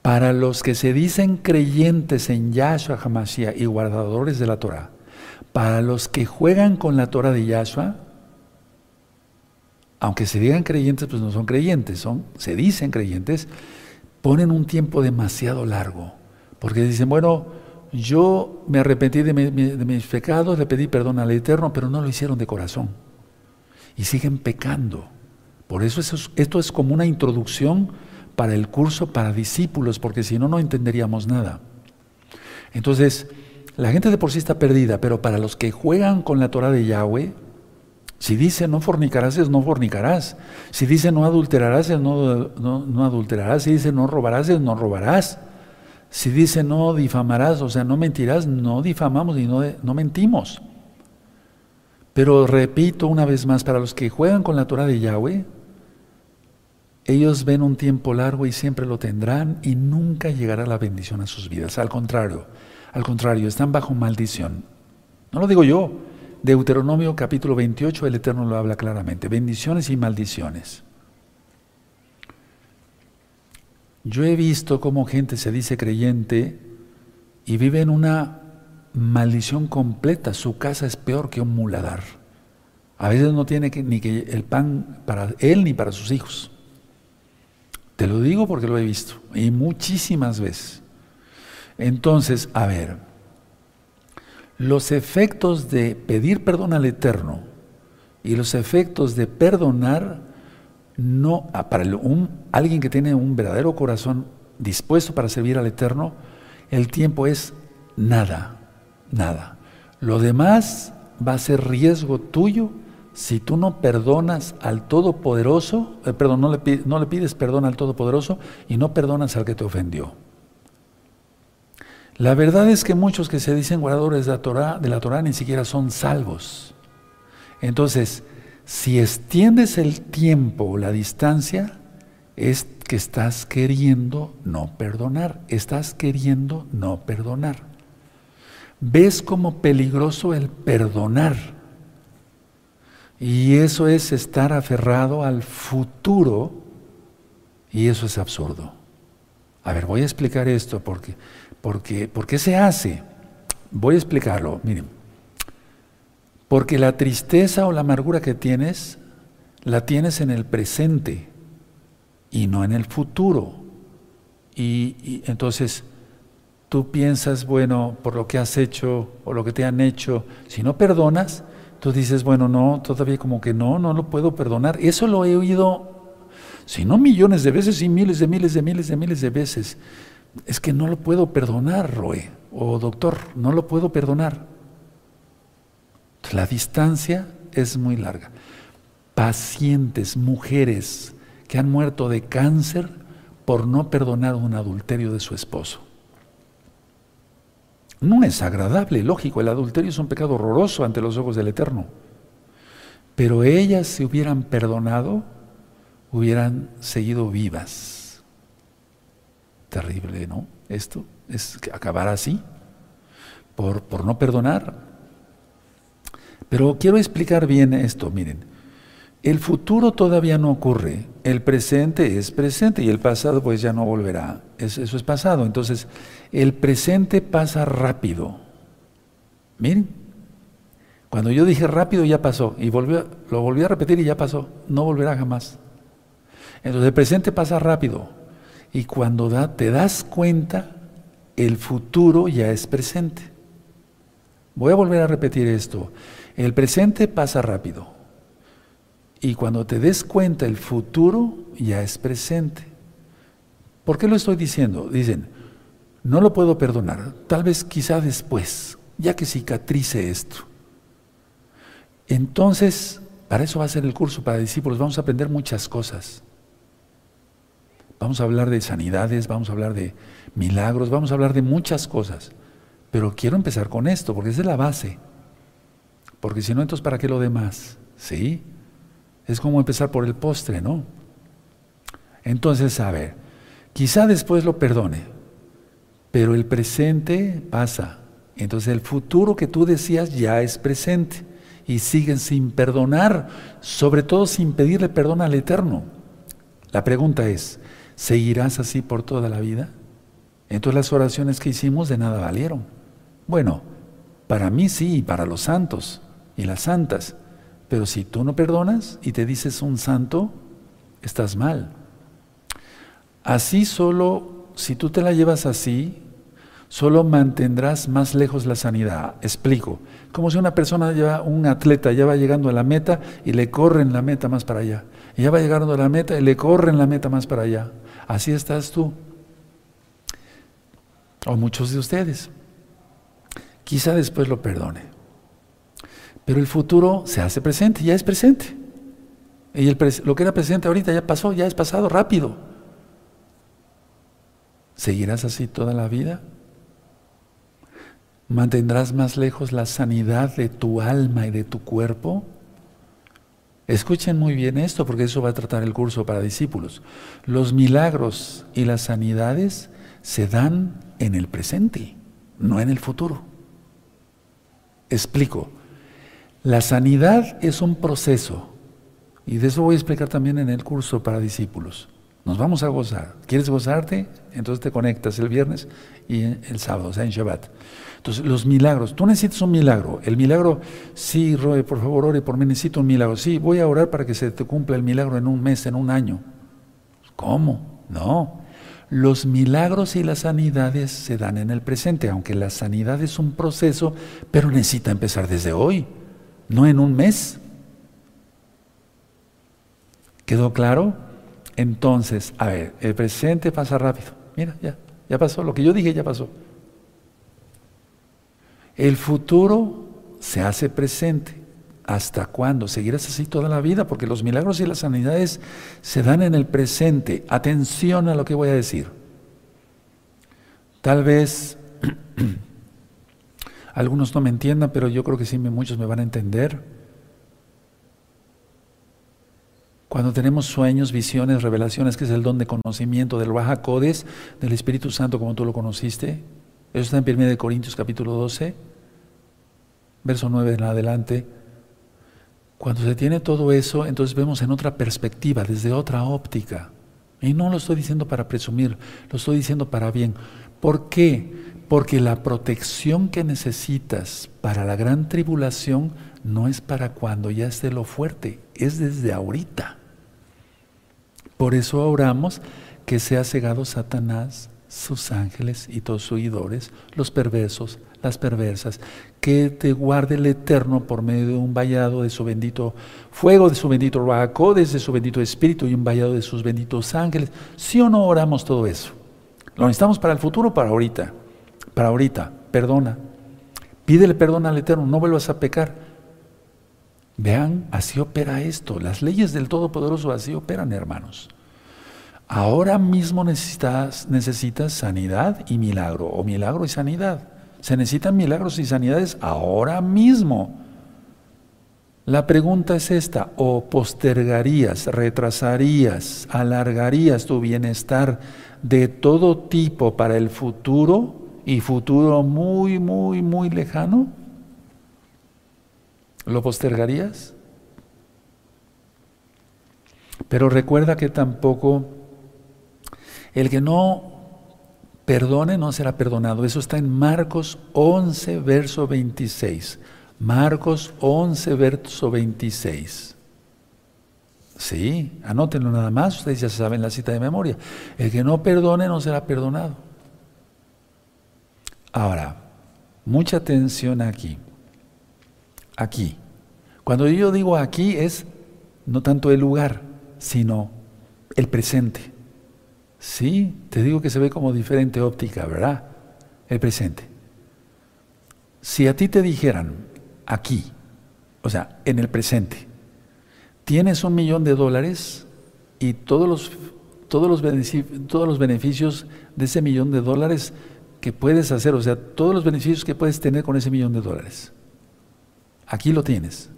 para los que se dicen creyentes en Yahshua Hamashiach y guardadores de la Torah, para los que juegan con la Torah de Yahshua, aunque se digan creyentes, pues no son creyentes, son, se dicen creyentes, ponen un tiempo demasiado largo, porque dicen, bueno, yo me arrepentí de, mis pecados, le pedí perdón al Eterno, pero no lo hicieron de corazón. Y siguen pecando. Por eso esto es como una introducción para el curso para discípulos, porque si no, no entenderíamos nada. Entonces, la gente de por sí está perdida, pero para los que juegan con la Torah de Yahweh, si dice no fornicarás, es no fornicarás. Si dice no adulterarás, es no, no, adulterarás. Si dice no robarás, es no robarás. Si dice no difamarás, o sea, no mentirás, no difamamos y no, no mentimos. Pero repito una vez más, para los que juegan con la Torah de Yahweh, ellos ven un tiempo largo y siempre lo tendrán y nunca llegará la bendición a sus vidas. Al contrario, al contrario, están bajo maldición. No lo digo yo. Deuteronomio capítulo 28, el Eterno lo habla claramente. Bendiciones y maldiciones. Yo he visto cómo gente se dice creyente y vive en una maldición completa. Su casa es peor que un muladar. A veces no tiene ni que el pan para él ni para sus hijos. Te lo digo porque lo he visto y muchísimas veces. Entonces, a ver, los efectos de pedir perdón al Eterno y los efectos de perdonar, no, ah, para un, alguien que tiene un verdadero corazón dispuesto para servir al Eterno, el tiempo es nada, nada. Lo demás va a ser riesgo tuyo si tú no perdonas al Todopoderoso, eh, perdón, no le, no le pides perdón al Todopoderoso y no perdonas al que te ofendió. La verdad es que muchos que se dicen guardadores de la Torah, de la Torah ni siquiera son salvos. Entonces, si extiendes el tiempo, la distancia, es que estás queriendo no perdonar, estás queriendo no perdonar. ¿Ves como peligroso el perdonar? Y eso es estar aferrado al futuro y eso es absurdo. A ver, voy a explicar esto porque, porque, ¿por qué se hace? Voy a explicarlo, miren. Porque la tristeza o la amargura que tienes, la tienes en el presente y no en el futuro. Y, y, entonces tú piensas, bueno, por lo que has hecho o lo que te han hecho, si no perdonas, Tú dices, bueno, no, todavía como que no, no lo puedo perdonar. Eso lo he oído, si no millones de veces, y miles de miles de miles de miles de veces. Es que no lo puedo perdonar, Roe, o doctor, no lo puedo perdonar. La distancia es muy larga. Pacientes, mujeres que han muerto de cáncer por no perdonar un adulterio de su esposo. No es agradable, lógico, el adulterio es un pecado horroroso ante los ojos del Eterno. Pero ellas se hubieran perdonado, hubieran seguido vivas. Terrible, ¿no? Esto es acabar así. por, por no perdonar. Pero quiero explicar bien esto, miren. El futuro todavía no ocurre, el presente es presente y el pasado pues ya no volverá, eso es pasado. Entonces, el presente pasa rápido. Miren, cuando yo dije rápido ya pasó y volvió, lo volví a repetir y ya pasó, no volverá jamás. Entonces el presente pasa rápido y cuando te das cuenta, el futuro ya es presente. Voy a volver a repetir esto. El presente pasa rápido y cuando te des cuenta, el futuro ya es presente. ¿Por qué lo estoy diciendo? Dicen, no lo puedo perdonar, tal vez quizá después, ya que cicatrice esto. Entonces, para eso va a ser el curso para discípulos, vamos a aprender muchas cosas. Vamos a hablar de sanidades, vamos a hablar de milagros, vamos a hablar de muchas cosas. Pero quiero empezar con esto, porque esa es la base. Porque si no, entonces, ¿para qué lo demás? ¿Sí? Es como empezar por el postre, ¿no? Entonces, a ver, quizá después lo perdone, pero el presente pasa. Entonces el futuro que tú decías ya es presente y siguen sin perdonar, sobre todo sin pedirle perdón al Eterno. La pregunta es, ¿seguirás así por toda la vida? Entonces las oraciones que hicimos de nada valieron. Bueno, para mí sí, para los santos y las santas, pero si tú no perdonas y te dices un santo, estás mal. Así solo, si tú te la llevas así, solo mantendrás más lejos la sanidad. Explico. Como si una persona lleva, un atleta ya va llegando a la meta y le corren la meta más para allá. Y ya va llegando a la meta y le corren la meta más para allá. Así estás tú. O muchos de ustedes. Quizá después lo perdone. Pero el futuro se hace presente, ya es presente. Y lo que era presente ahorita ya pasó, ya es pasado rápido. ¿Seguirás así toda la vida? ¿Mantendrás más lejos la sanidad de tu alma y de tu cuerpo? Escuchen muy bien esto porque eso va a tratar el curso para discípulos. Los milagros y las sanidades se dan en el presente, no en el futuro. Explico. La sanidad es un proceso, y de eso voy a explicar también en el curso para discípulos. Nos vamos a gozar. ¿Quieres gozarte? Entonces te conectas el viernes y el sábado, o sea, en Shabbat. Entonces, los milagros. Tú necesitas un milagro. El milagro, sí, Roe, por favor, ore por mí, necesito un milagro. Sí, voy a orar para que se te cumpla el milagro en un mes, en un año. ¿Cómo? No. Los milagros y las sanidades se dan en el presente, aunque la sanidad es un proceso, pero necesita empezar desde hoy no en un mes. ¿Quedó claro? Entonces, a ver, el presente pasa rápido. Mira, ya, ya pasó. Lo que yo dije ya pasó. El futuro se hace presente. ¿Hasta cuándo? Seguirás así toda la vida, porque los milagros y las sanidades se dan en el presente. Atención a lo que voy a decir. Tal vez Algunos no me entiendan, pero yo creo que sí, muchos me van a entender. Cuando tenemos sueños, visiones, revelaciones, que es el don de conocimiento del Baja Codes, del Espíritu Santo, como tú lo conociste, eso está en 1 Corintios capítulo 12, verso 9 en adelante. Cuando se tiene todo eso, entonces vemos en otra perspectiva, desde otra óptica. Y no lo estoy diciendo para presumir, lo estoy diciendo para bien. ¿Por qué? Porque la protección que necesitas para la gran tribulación no es para cuando ya esté lo fuerte, es desde ahorita. Por eso oramos que sea cegado Satanás, sus ángeles y todos sus oidores, los perversos, las perversas, que te guarde el Eterno por medio de un vallado de su bendito fuego, de su bendito Ruaco, desde su bendito Espíritu y un vallado de sus benditos ángeles. ¿Sí o no oramos todo eso? ¿Lo necesitamos para el futuro o para ahorita? para ahorita, perdona. Pídele perdón al Eterno, no vuelvas a pecar. Vean, así opera esto. Las leyes del Todopoderoso así operan, hermanos. Ahora mismo necesitas, sanidad y milagro, o milagro y sanidad. Se necesitan milagros y sanidades ahora mismo. La pregunta es esta, o postergarías, retrasarías, alargarías tu bienestar de todo tipo para el futuro y futuro muy, muy, muy lejano, ¿lo postergarías? Pero recuerda que tampoco el que no perdone no será perdonado. Eso está en Marcos 11, verso 26. Marcos 11, verso 26. Sí, anótenlo nada más, ustedes ya saben la cita de memoria. El que no perdone no será perdonado. Ahora, mucha atención aquí. Aquí. Cuando yo digo aquí es no tanto el lugar, sino el presente. Sí, te digo que se ve como diferente óptica, ¿verdad? El presente. Si a ti te dijeran aquí, o sea, en el presente, tienes un millón de dólares y todos los, todos los, todos los beneficios de ese millón de dólares que puedes hacer, o sea, todos los beneficios que puedes tener con ese millón de dólares. Aquí lo tienes.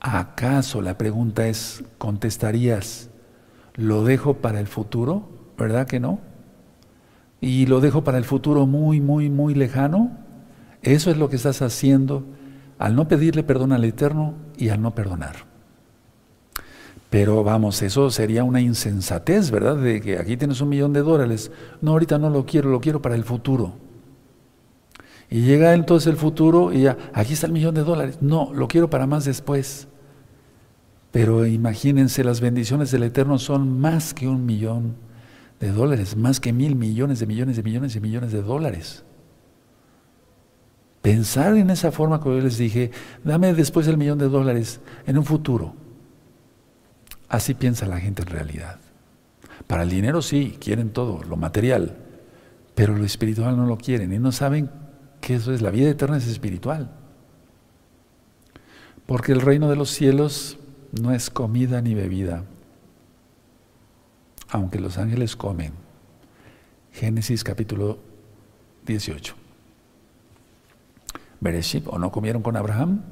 ¿Acaso la pregunta es, contestarías, lo dejo para el futuro? ¿Verdad que no? Y lo dejo para el futuro muy, muy, muy lejano. Eso es lo que estás haciendo al no pedirle perdón al Eterno y al no perdonar. Pero vamos, eso sería una insensatez, ¿verdad? De que aquí tienes un millón de dólares. No, ahorita no lo quiero, lo quiero para el futuro. Y llega entonces el futuro y ya, aquí está el millón de dólares. No, lo quiero para más después. Pero imagínense, las bendiciones del Eterno son más que un millón de dólares, más que mil millones de millones de millones de millones de dólares. Pensar en esa forma, como yo les dije, dame después el millón de dólares en un futuro. Así piensa la gente en realidad. Para el dinero sí, quieren todo, lo material, pero lo espiritual no lo quieren y no saben que eso es, la vida eterna es espiritual. Porque el reino de los cielos no es comida ni bebida, aunque los ángeles comen. Génesis capítulo 18. Bereshit, ¿o no comieron con Abraham?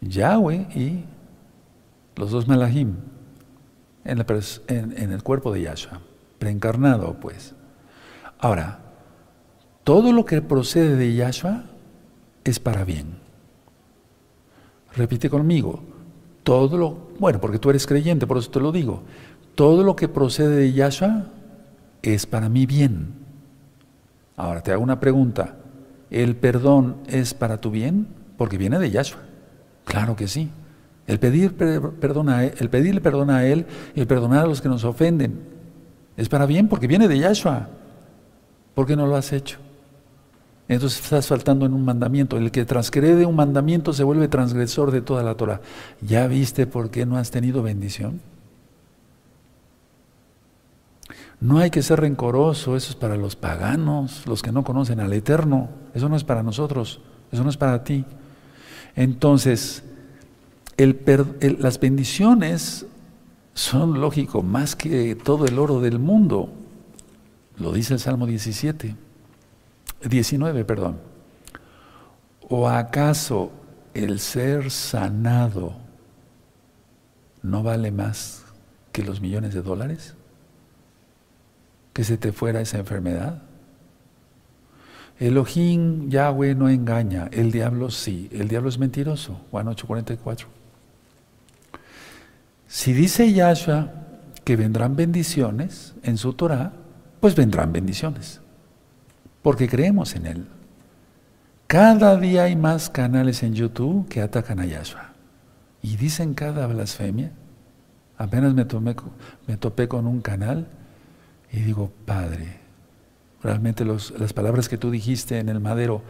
Yahweh y los dos Melahim en, en el cuerpo de Yahshua, preencarnado pues. Ahora, todo lo que procede de Yahshua es para bien. Repite conmigo, todo lo, bueno, porque tú eres creyente, por eso te lo digo, todo lo que procede de Yahshua es para mi bien. Ahora te hago una pregunta, ¿el perdón es para tu bien? Porque viene de Yahshua. Claro que sí. El, pedir perdón a él, el pedirle perdón a Él y el perdonar a los que nos ofenden es para bien porque viene de Yahshua. ¿Por qué no lo has hecho? Entonces estás faltando en un mandamiento. El que transgrede un mandamiento se vuelve transgresor de toda la Torah. ¿Ya viste por qué no has tenido bendición? No hay que ser rencoroso, eso es para los paganos, los que no conocen al Eterno. Eso no es para nosotros, eso no es para ti. Entonces, las bendiciones son, lógico, más que todo el oro del mundo. Lo dice el Salmo 17. 19, perdón. ¿O acaso el ser sanado no vale más que los millones de dólares? ¿Que se te fuera esa enfermedad? Elohim, Yahweh no engaña, el diablo sí, el diablo es mentiroso. Juan 8:44. Si dice Yahshua que vendrán bendiciones en su Torah, pues vendrán bendiciones porque creemos en Él. Cada día hay más canales en YouTube que atacan a Yahshua y dicen cada blasfemia. Apenas me, me topé con un canal y digo, Padre, realmente las palabras que tú dijiste en el madero,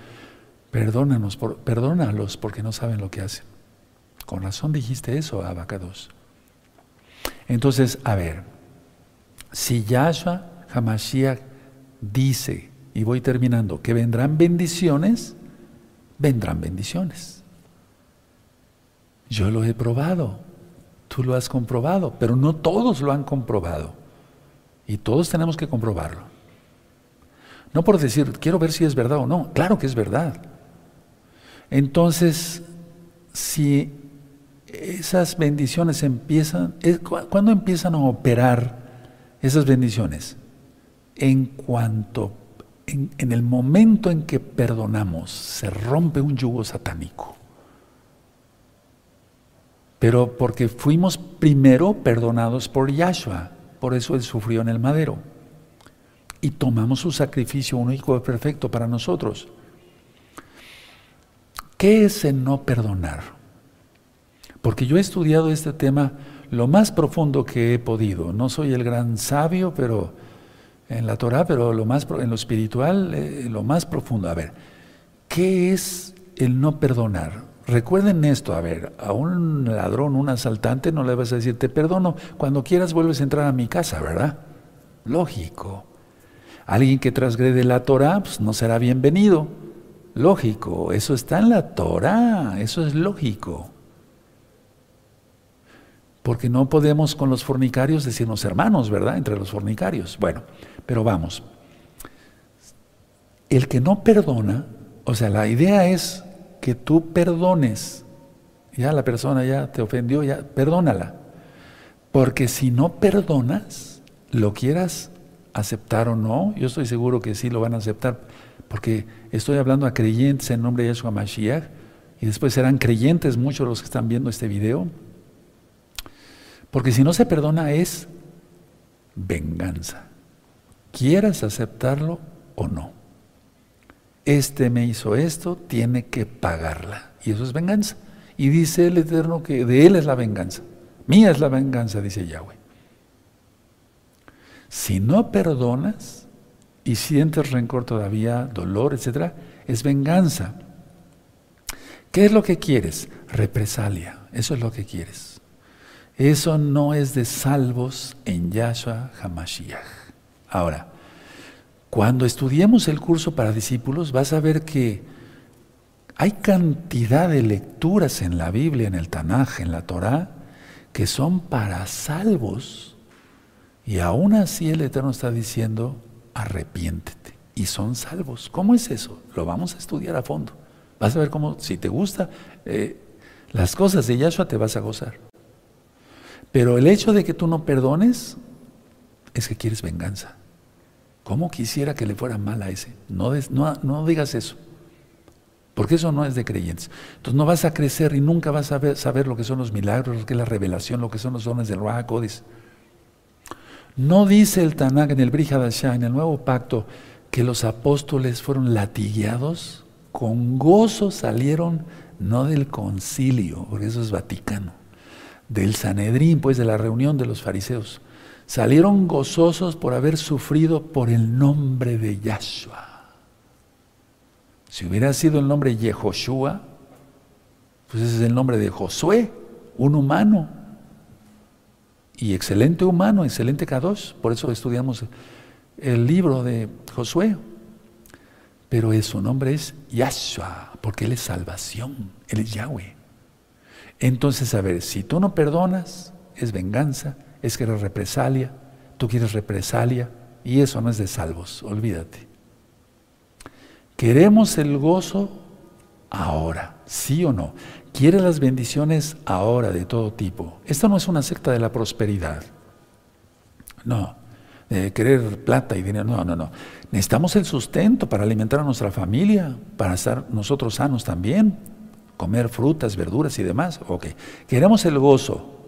perdónanos, por, perdónalos porque no saben lo que hacen. Con razón dijiste eso, Abacados. Entonces, a ver, si Yahshua Hamashiach dice y voy terminando, que vendrán bendiciones, vendrán bendiciones. Yo lo he probado, tú lo has comprobado, pero no todos lo han comprobado. Y todos tenemos que comprobarlo. No por decir, quiero ver si es verdad o no, claro que es verdad. Entonces, si esas bendiciones empiezan, ¿cuándo empiezan a operar esas bendiciones? En cuanto en, el momento en que perdonamos, se rompe un yugo satánico. Pero porque fuimos primero perdonados por Yahshua, por eso Él sufrió en el madero. Y tomamos su sacrificio único y perfecto para nosotros. ¿Qué es el no perdonar? Porque yo he estudiado este tema lo más profundo que he podido. No soy el gran sabio, pero en la Torah, pero lo más en lo espiritual, eh, lo más profundo. A ver, ¿qué es el no perdonar? Recuerden esto, a ver, a un ladrón, un asaltante, no le vas a decir, te perdono, cuando quieras vuelves a entrar a mi casa, ¿verdad? Lógico. Alguien que transgrede la Torah, pues no será bienvenido. Lógico, eso está en la Torah, eso es lógico. Porque no podemos con los fornicarios decirnos hermanos, ¿verdad? Entre los fornicarios. Bueno, pero vamos. El que no perdona, o sea, la idea es que tú perdones. Ya la persona ya te ofendió, ya perdónala. Porque si no perdonas, lo quieras aceptar o no, yo estoy seguro que sí lo van a aceptar, porque estoy hablando a creyentes en nombre de Yeshua Mashiach, y después serán creyentes muchos los que están viendo este video. Porque si no se perdona es venganza. Quieras aceptarlo o no. Este me hizo esto, tiene que pagarla. Y eso es venganza. Y dice el Eterno que de Él es la venganza. Mía es la venganza, dice Yahweh. Si no perdonas y sientes rencor todavía, dolor, etc., es venganza. ¿Qué es lo que quieres? Represalia. Eso es lo que quieres. Eso no es de salvos en Yahshua Hamashiach. Ahora, cuando estudiemos el curso para discípulos, vas a ver que hay cantidad de lecturas en la Biblia, en el Tanaj, en la Torah, que son para salvos y aún así el Eterno está diciendo, arrepiéntete. Y son salvos. ¿Cómo es eso? Lo vamos a estudiar a fondo. Vas a ver cómo, si te gusta eh, las cosas de Yahshua, te vas a gozar. Pero el hecho de que tú no perdones es que quieres venganza. ¿Cómo quisiera que le fuera mal a ese? No, digas eso. Porque eso no es de creyentes. Entonces no vas a crecer y nunca vas a saber lo que son los milagros, lo que es la revelación, lo que son los dones del Ruach no dice el Tanakh en el Brihadashah, en el Nuevo Pacto, que los apóstoles fueron latigueados, con gozo salieron, no del concilio, porque eso es Vaticano, del Sanedrín, pues de la reunión de los fariseos. Salieron gozosos por haber sufrido por el nombre de Yahshua. Si hubiera sido el nombre Yehoshua, pues ese es el nombre de Josué, un humano y excelente humano, excelente Kadosh. Por eso estudiamos el libro de Josué. Pero su nombre es Yahshua, porque Él es salvación, Él es Yahweh. Entonces, a ver, si tú no perdonas, es venganza, es que eres represalia, tú quieres represalia, y eso no es de salvos, olvídate. Queremos el gozo ahora, sí o no. Quiere las bendiciones ahora de todo tipo. Esto no es una secta de la prosperidad. No, de querer plata y dinero. No, no, no. Necesitamos el sustento para alimentar a nuestra familia, para estar nosotros sanos también, comer frutas, verduras y demás. Ok. Queremos el gozo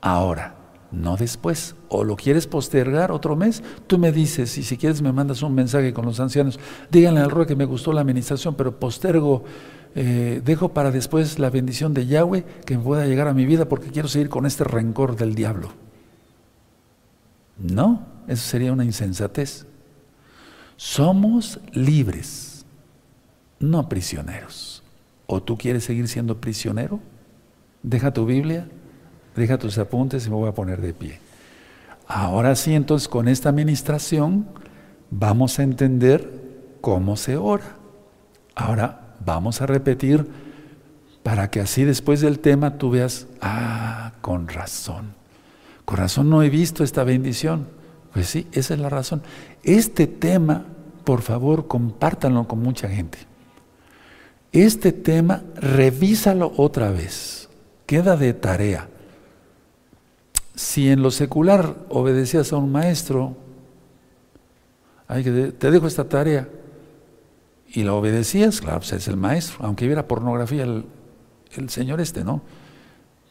ahora, no después. O lo quieres postergar otro mes, tú me dices, y si quieres me mandas un mensaje con los ancianos, díganle al rey que me gustó la administración, pero postergo eh, dejo para después la bendición de Yahweh que pueda llegar a mi vida porque quiero seguir con este rencor del diablo. No, eso sería una insensatez. Somos libres, no prisioneros. ¿O tú quieres seguir siendo prisionero? Deja tu Biblia, deja tus apuntes y me voy a poner de pie. Ahora sí, entonces con esta administración vamos a entender cómo se ora. Ahora vamos a repetir para que así después del tema tú veas, ah, con razón. Con razón no he visto esta bendición. Pues sí, esa es la razón. Este tema, por favor, compártanlo con mucha gente. Este tema, revísalo otra vez. Queda de tarea. Si en lo secular obedecías a un maestro, te dejo esta tarea. Y la obedecías, claro, pues es el maestro, aunque hubiera pornografía el, señor este, ¿no?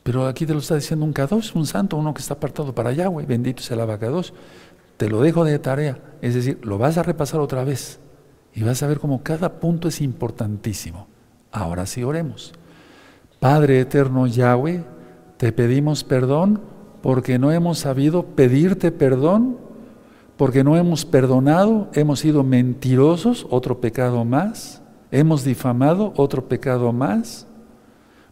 Pero aquí te lo está diciendo un K2, un santo, uno que está apartado para Yahweh, bendito sea el K2. Te lo dejo de tarea, es decir, lo vas a repasar otra vez y vas a ver cómo cada punto es importantísimo. Ahora sí oremos. Padre eterno Yahweh, te pedimos perdón porque no hemos sabido pedirte perdón, porque no hemos perdonado, hemos sido mentirosos, otro pecado más, hemos difamado, otro pecado más,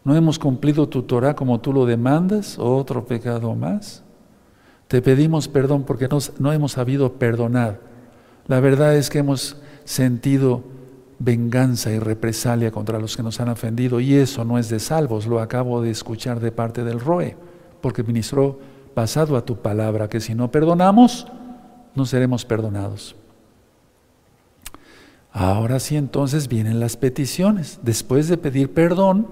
no hemos cumplido tu Torah como tú lo demandas, otro pecado más. Te pedimos perdón porque no, hemos sabido perdonar. La verdad es que hemos sentido venganza y represalia contra los que nos han ofendido y eso no es de salvos, lo acabo de escuchar de parte del ROE, porque ministró basado a tu palabra que si no perdonamos, no seremos perdonados. Ahora sí entonces vienen las peticiones. Después de pedir perdón,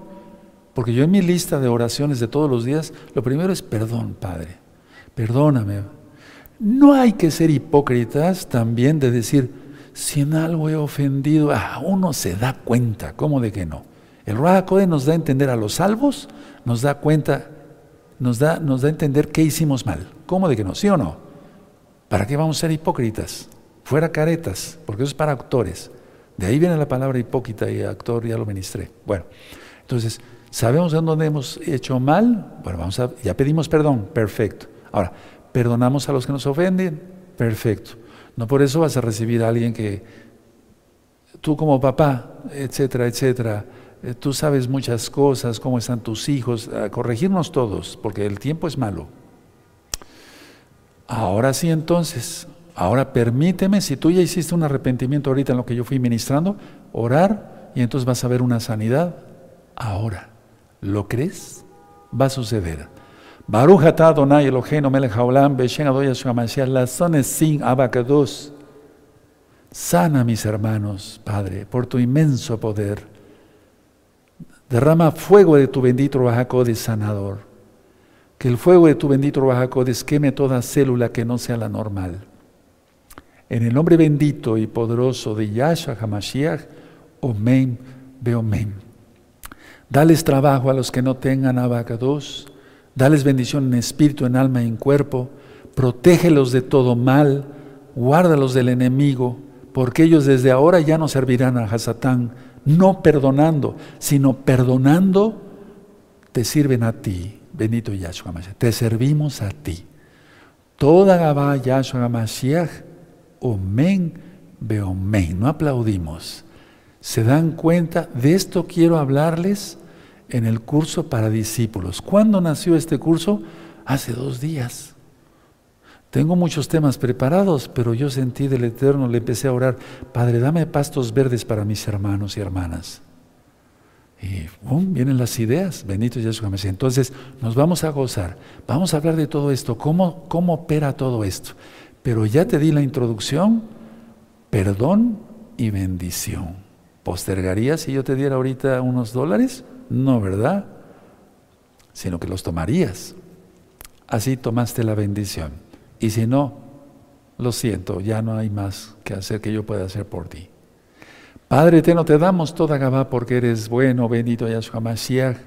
porque yo en mi lista de oraciones de todos los días, lo primero es perdón, Padre. Perdóname. No hay que ser hipócritas también de decir, si en algo he ofendido, ah, uno se da cuenta, ¿cómo de que no? El Ruach nos da a entender a los salvos, nos da cuenta, nos da, nos da a entender qué hicimos mal. ¿Cómo de que no? ¿Sí o no? ¿Para qué vamos a ser hipócritas? Fuera caretas, porque eso es para actores. De ahí viene la palabra hipócrita y actor, ya lo ministré. Bueno, entonces, ¿Sabemos en dónde hemos hecho mal? Bueno, vamos a, ya pedimos perdón, perfecto. Ahora, ¿perdonamos a los que nos ofenden? Perfecto. No por eso vas a recibir a alguien que tú como papá, etcétera, etcétera, tú sabes muchas cosas, cómo están tus hijos, corregirnos todos, porque el tiempo es malo. Ahora sí entonces, ahora permíteme, si tú ya hiciste un arrepentimiento ahorita en lo que yo fui ministrando, orar y entonces vas a ver una sanidad ahora. ¿Lo crees? Va a suceder. Baruch atah Adonai Eloheinu melech haolam beshen sin abacados. Sana mis hermanos, Padre, por tu inmenso poder. Derrama fuego de tu bendito de sanador. Que el fuego de tu bendito Ruajacodes queme toda célula que no sea la normal. En el nombre bendito y poderoso de Yahshua HaMashiach, Omen, Beomen. Dales trabajo a los que no tengan abacados. Dales bendición en espíritu, en alma y en cuerpo. Protégelos de todo mal. Guárdalos del enemigo, porque ellos desde ahora ya no servirán a Hasatán, no perdonando, sino perdonando, te sirven a ti. Bendito Yahshua Mashiach. Te servimos a ti. Toda Gabá Yahshua Mashiach, Omen, Beomen. No aplaudimos. ¿Se dan cuenta? De esto quiero hablarles en el curso para discípulos. ¿Cuándo nació este curso? Hace dos días. Tengo muchos temas preparados, pero yo sentí del Eterno, le empecé a orar, Padre, dame pastos verdes para mis hermanos y hermanas. Y vienen las ideas, bendito Jesús Entonces nos vamos a gozar, vamos a hablar de todo esto, cómo, cómo opera todo esto. Pero ya te di la introducción, perdón y bendición. ¿Postergarías si yo te diera ahorita unos dólares? No, ¿verdad? Sino que los tomarías. Así tomaste la bendición. Y si no, lo siento, ya no hay más que hacer que yo pueda hacer por ti. Padre eterno, te damos toda Gabá porque eres bueno, bendito Yahshua Mashiach.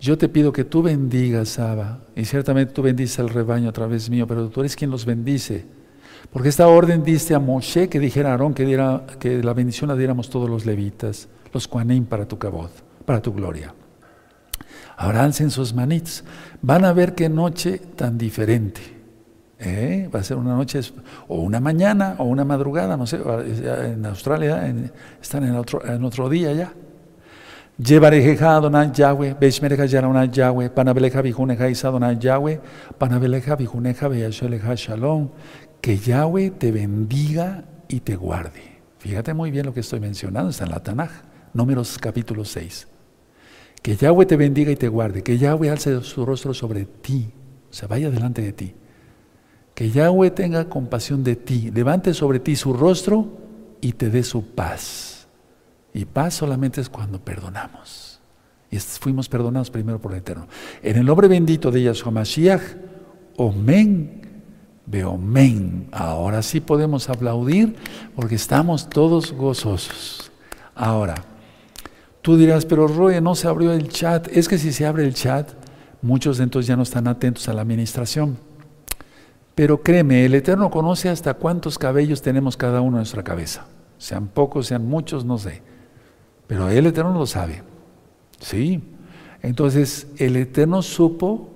Yo te pido que tú bendigas, Abba, y ciertamente tú bendices al rebaño a través mío, pero tú eres quien los bendice. Porque esta orden diste a Moshe que dijera a Aarón que, diera, que la bendición la diéramos todos los levitas, los cuanim para tu cabot, para tu gloria. Ahora alcen sus. Van a ver qué noche tan diferente. ¿Eh? Va a ser una noche, o una mañana, o una madrugada, no sé. En Australia están en otro, día ya. Llevarejeja Adonai Yahweh, Beshmereja Yaronai Yahweh, Panabeleja Bijuneja Isa Adonai Yahweh, Panabeleja Bijuneja Beyasheleja Shalom, que Yahweh te bendiga y te guarde. Fíjate muy bien lo que estoy mencionando, está en la Tanaj, números capítulo 6. Que Yahweh te bendiga y te guarde, que Yahweh alce su rostro sobre ti, o sea, vaya delante de ti. Que Yahweh tenga compasión de ti, levante sobre ti su rostro y te dé su paz. Y paz solamente es cuando perdonamos. Y fuimos perdonados primero por el Eterno. En el nombre bendito de Yahshua Mashiach, Omen Veo, men. Ahora sí podemos aplaudir porque estamos todos gozosos. Ahora, tú dirás, pero Roy, no se abrió el chat. Es que si se abre el chat, muchos de entonces ya no están atentos a la administración. Pero créeme, el Eterno conoce hasta cuántos cabellos tenemos cada uno en nuestra cabeza. Sean pocos, sean muchos, no sé. Pero el Eterno lo sabe. Sí. Entonces, el Eterno supo.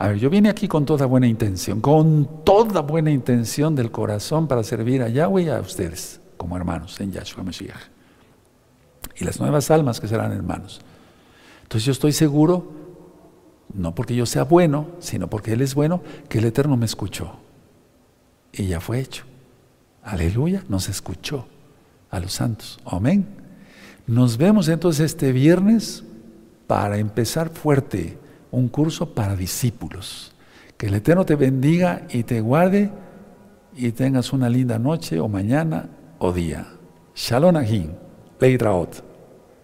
A ver, yo vine aquí con toda buena intención, con toda buena intención del corazón para servir a Yahweh y a ustedes, como hermanos en Yahshua Mashiach. Y las nuevas almas que serán hermanos. Entonces, yo estoy seguro no porque yo sea bueno, sino porque Él es bueno, que el Eterno me escuchó. Y ya fue hecho. Aleluya, nos escuchó a los santos. Amén. Nos vemos entonces este viernes para empezar fuerte un curso para discípulos. Que el Eterno te bendiga y te guarde y tengas una linda noche o mañana o día. Shalom Ahim. Leitraot.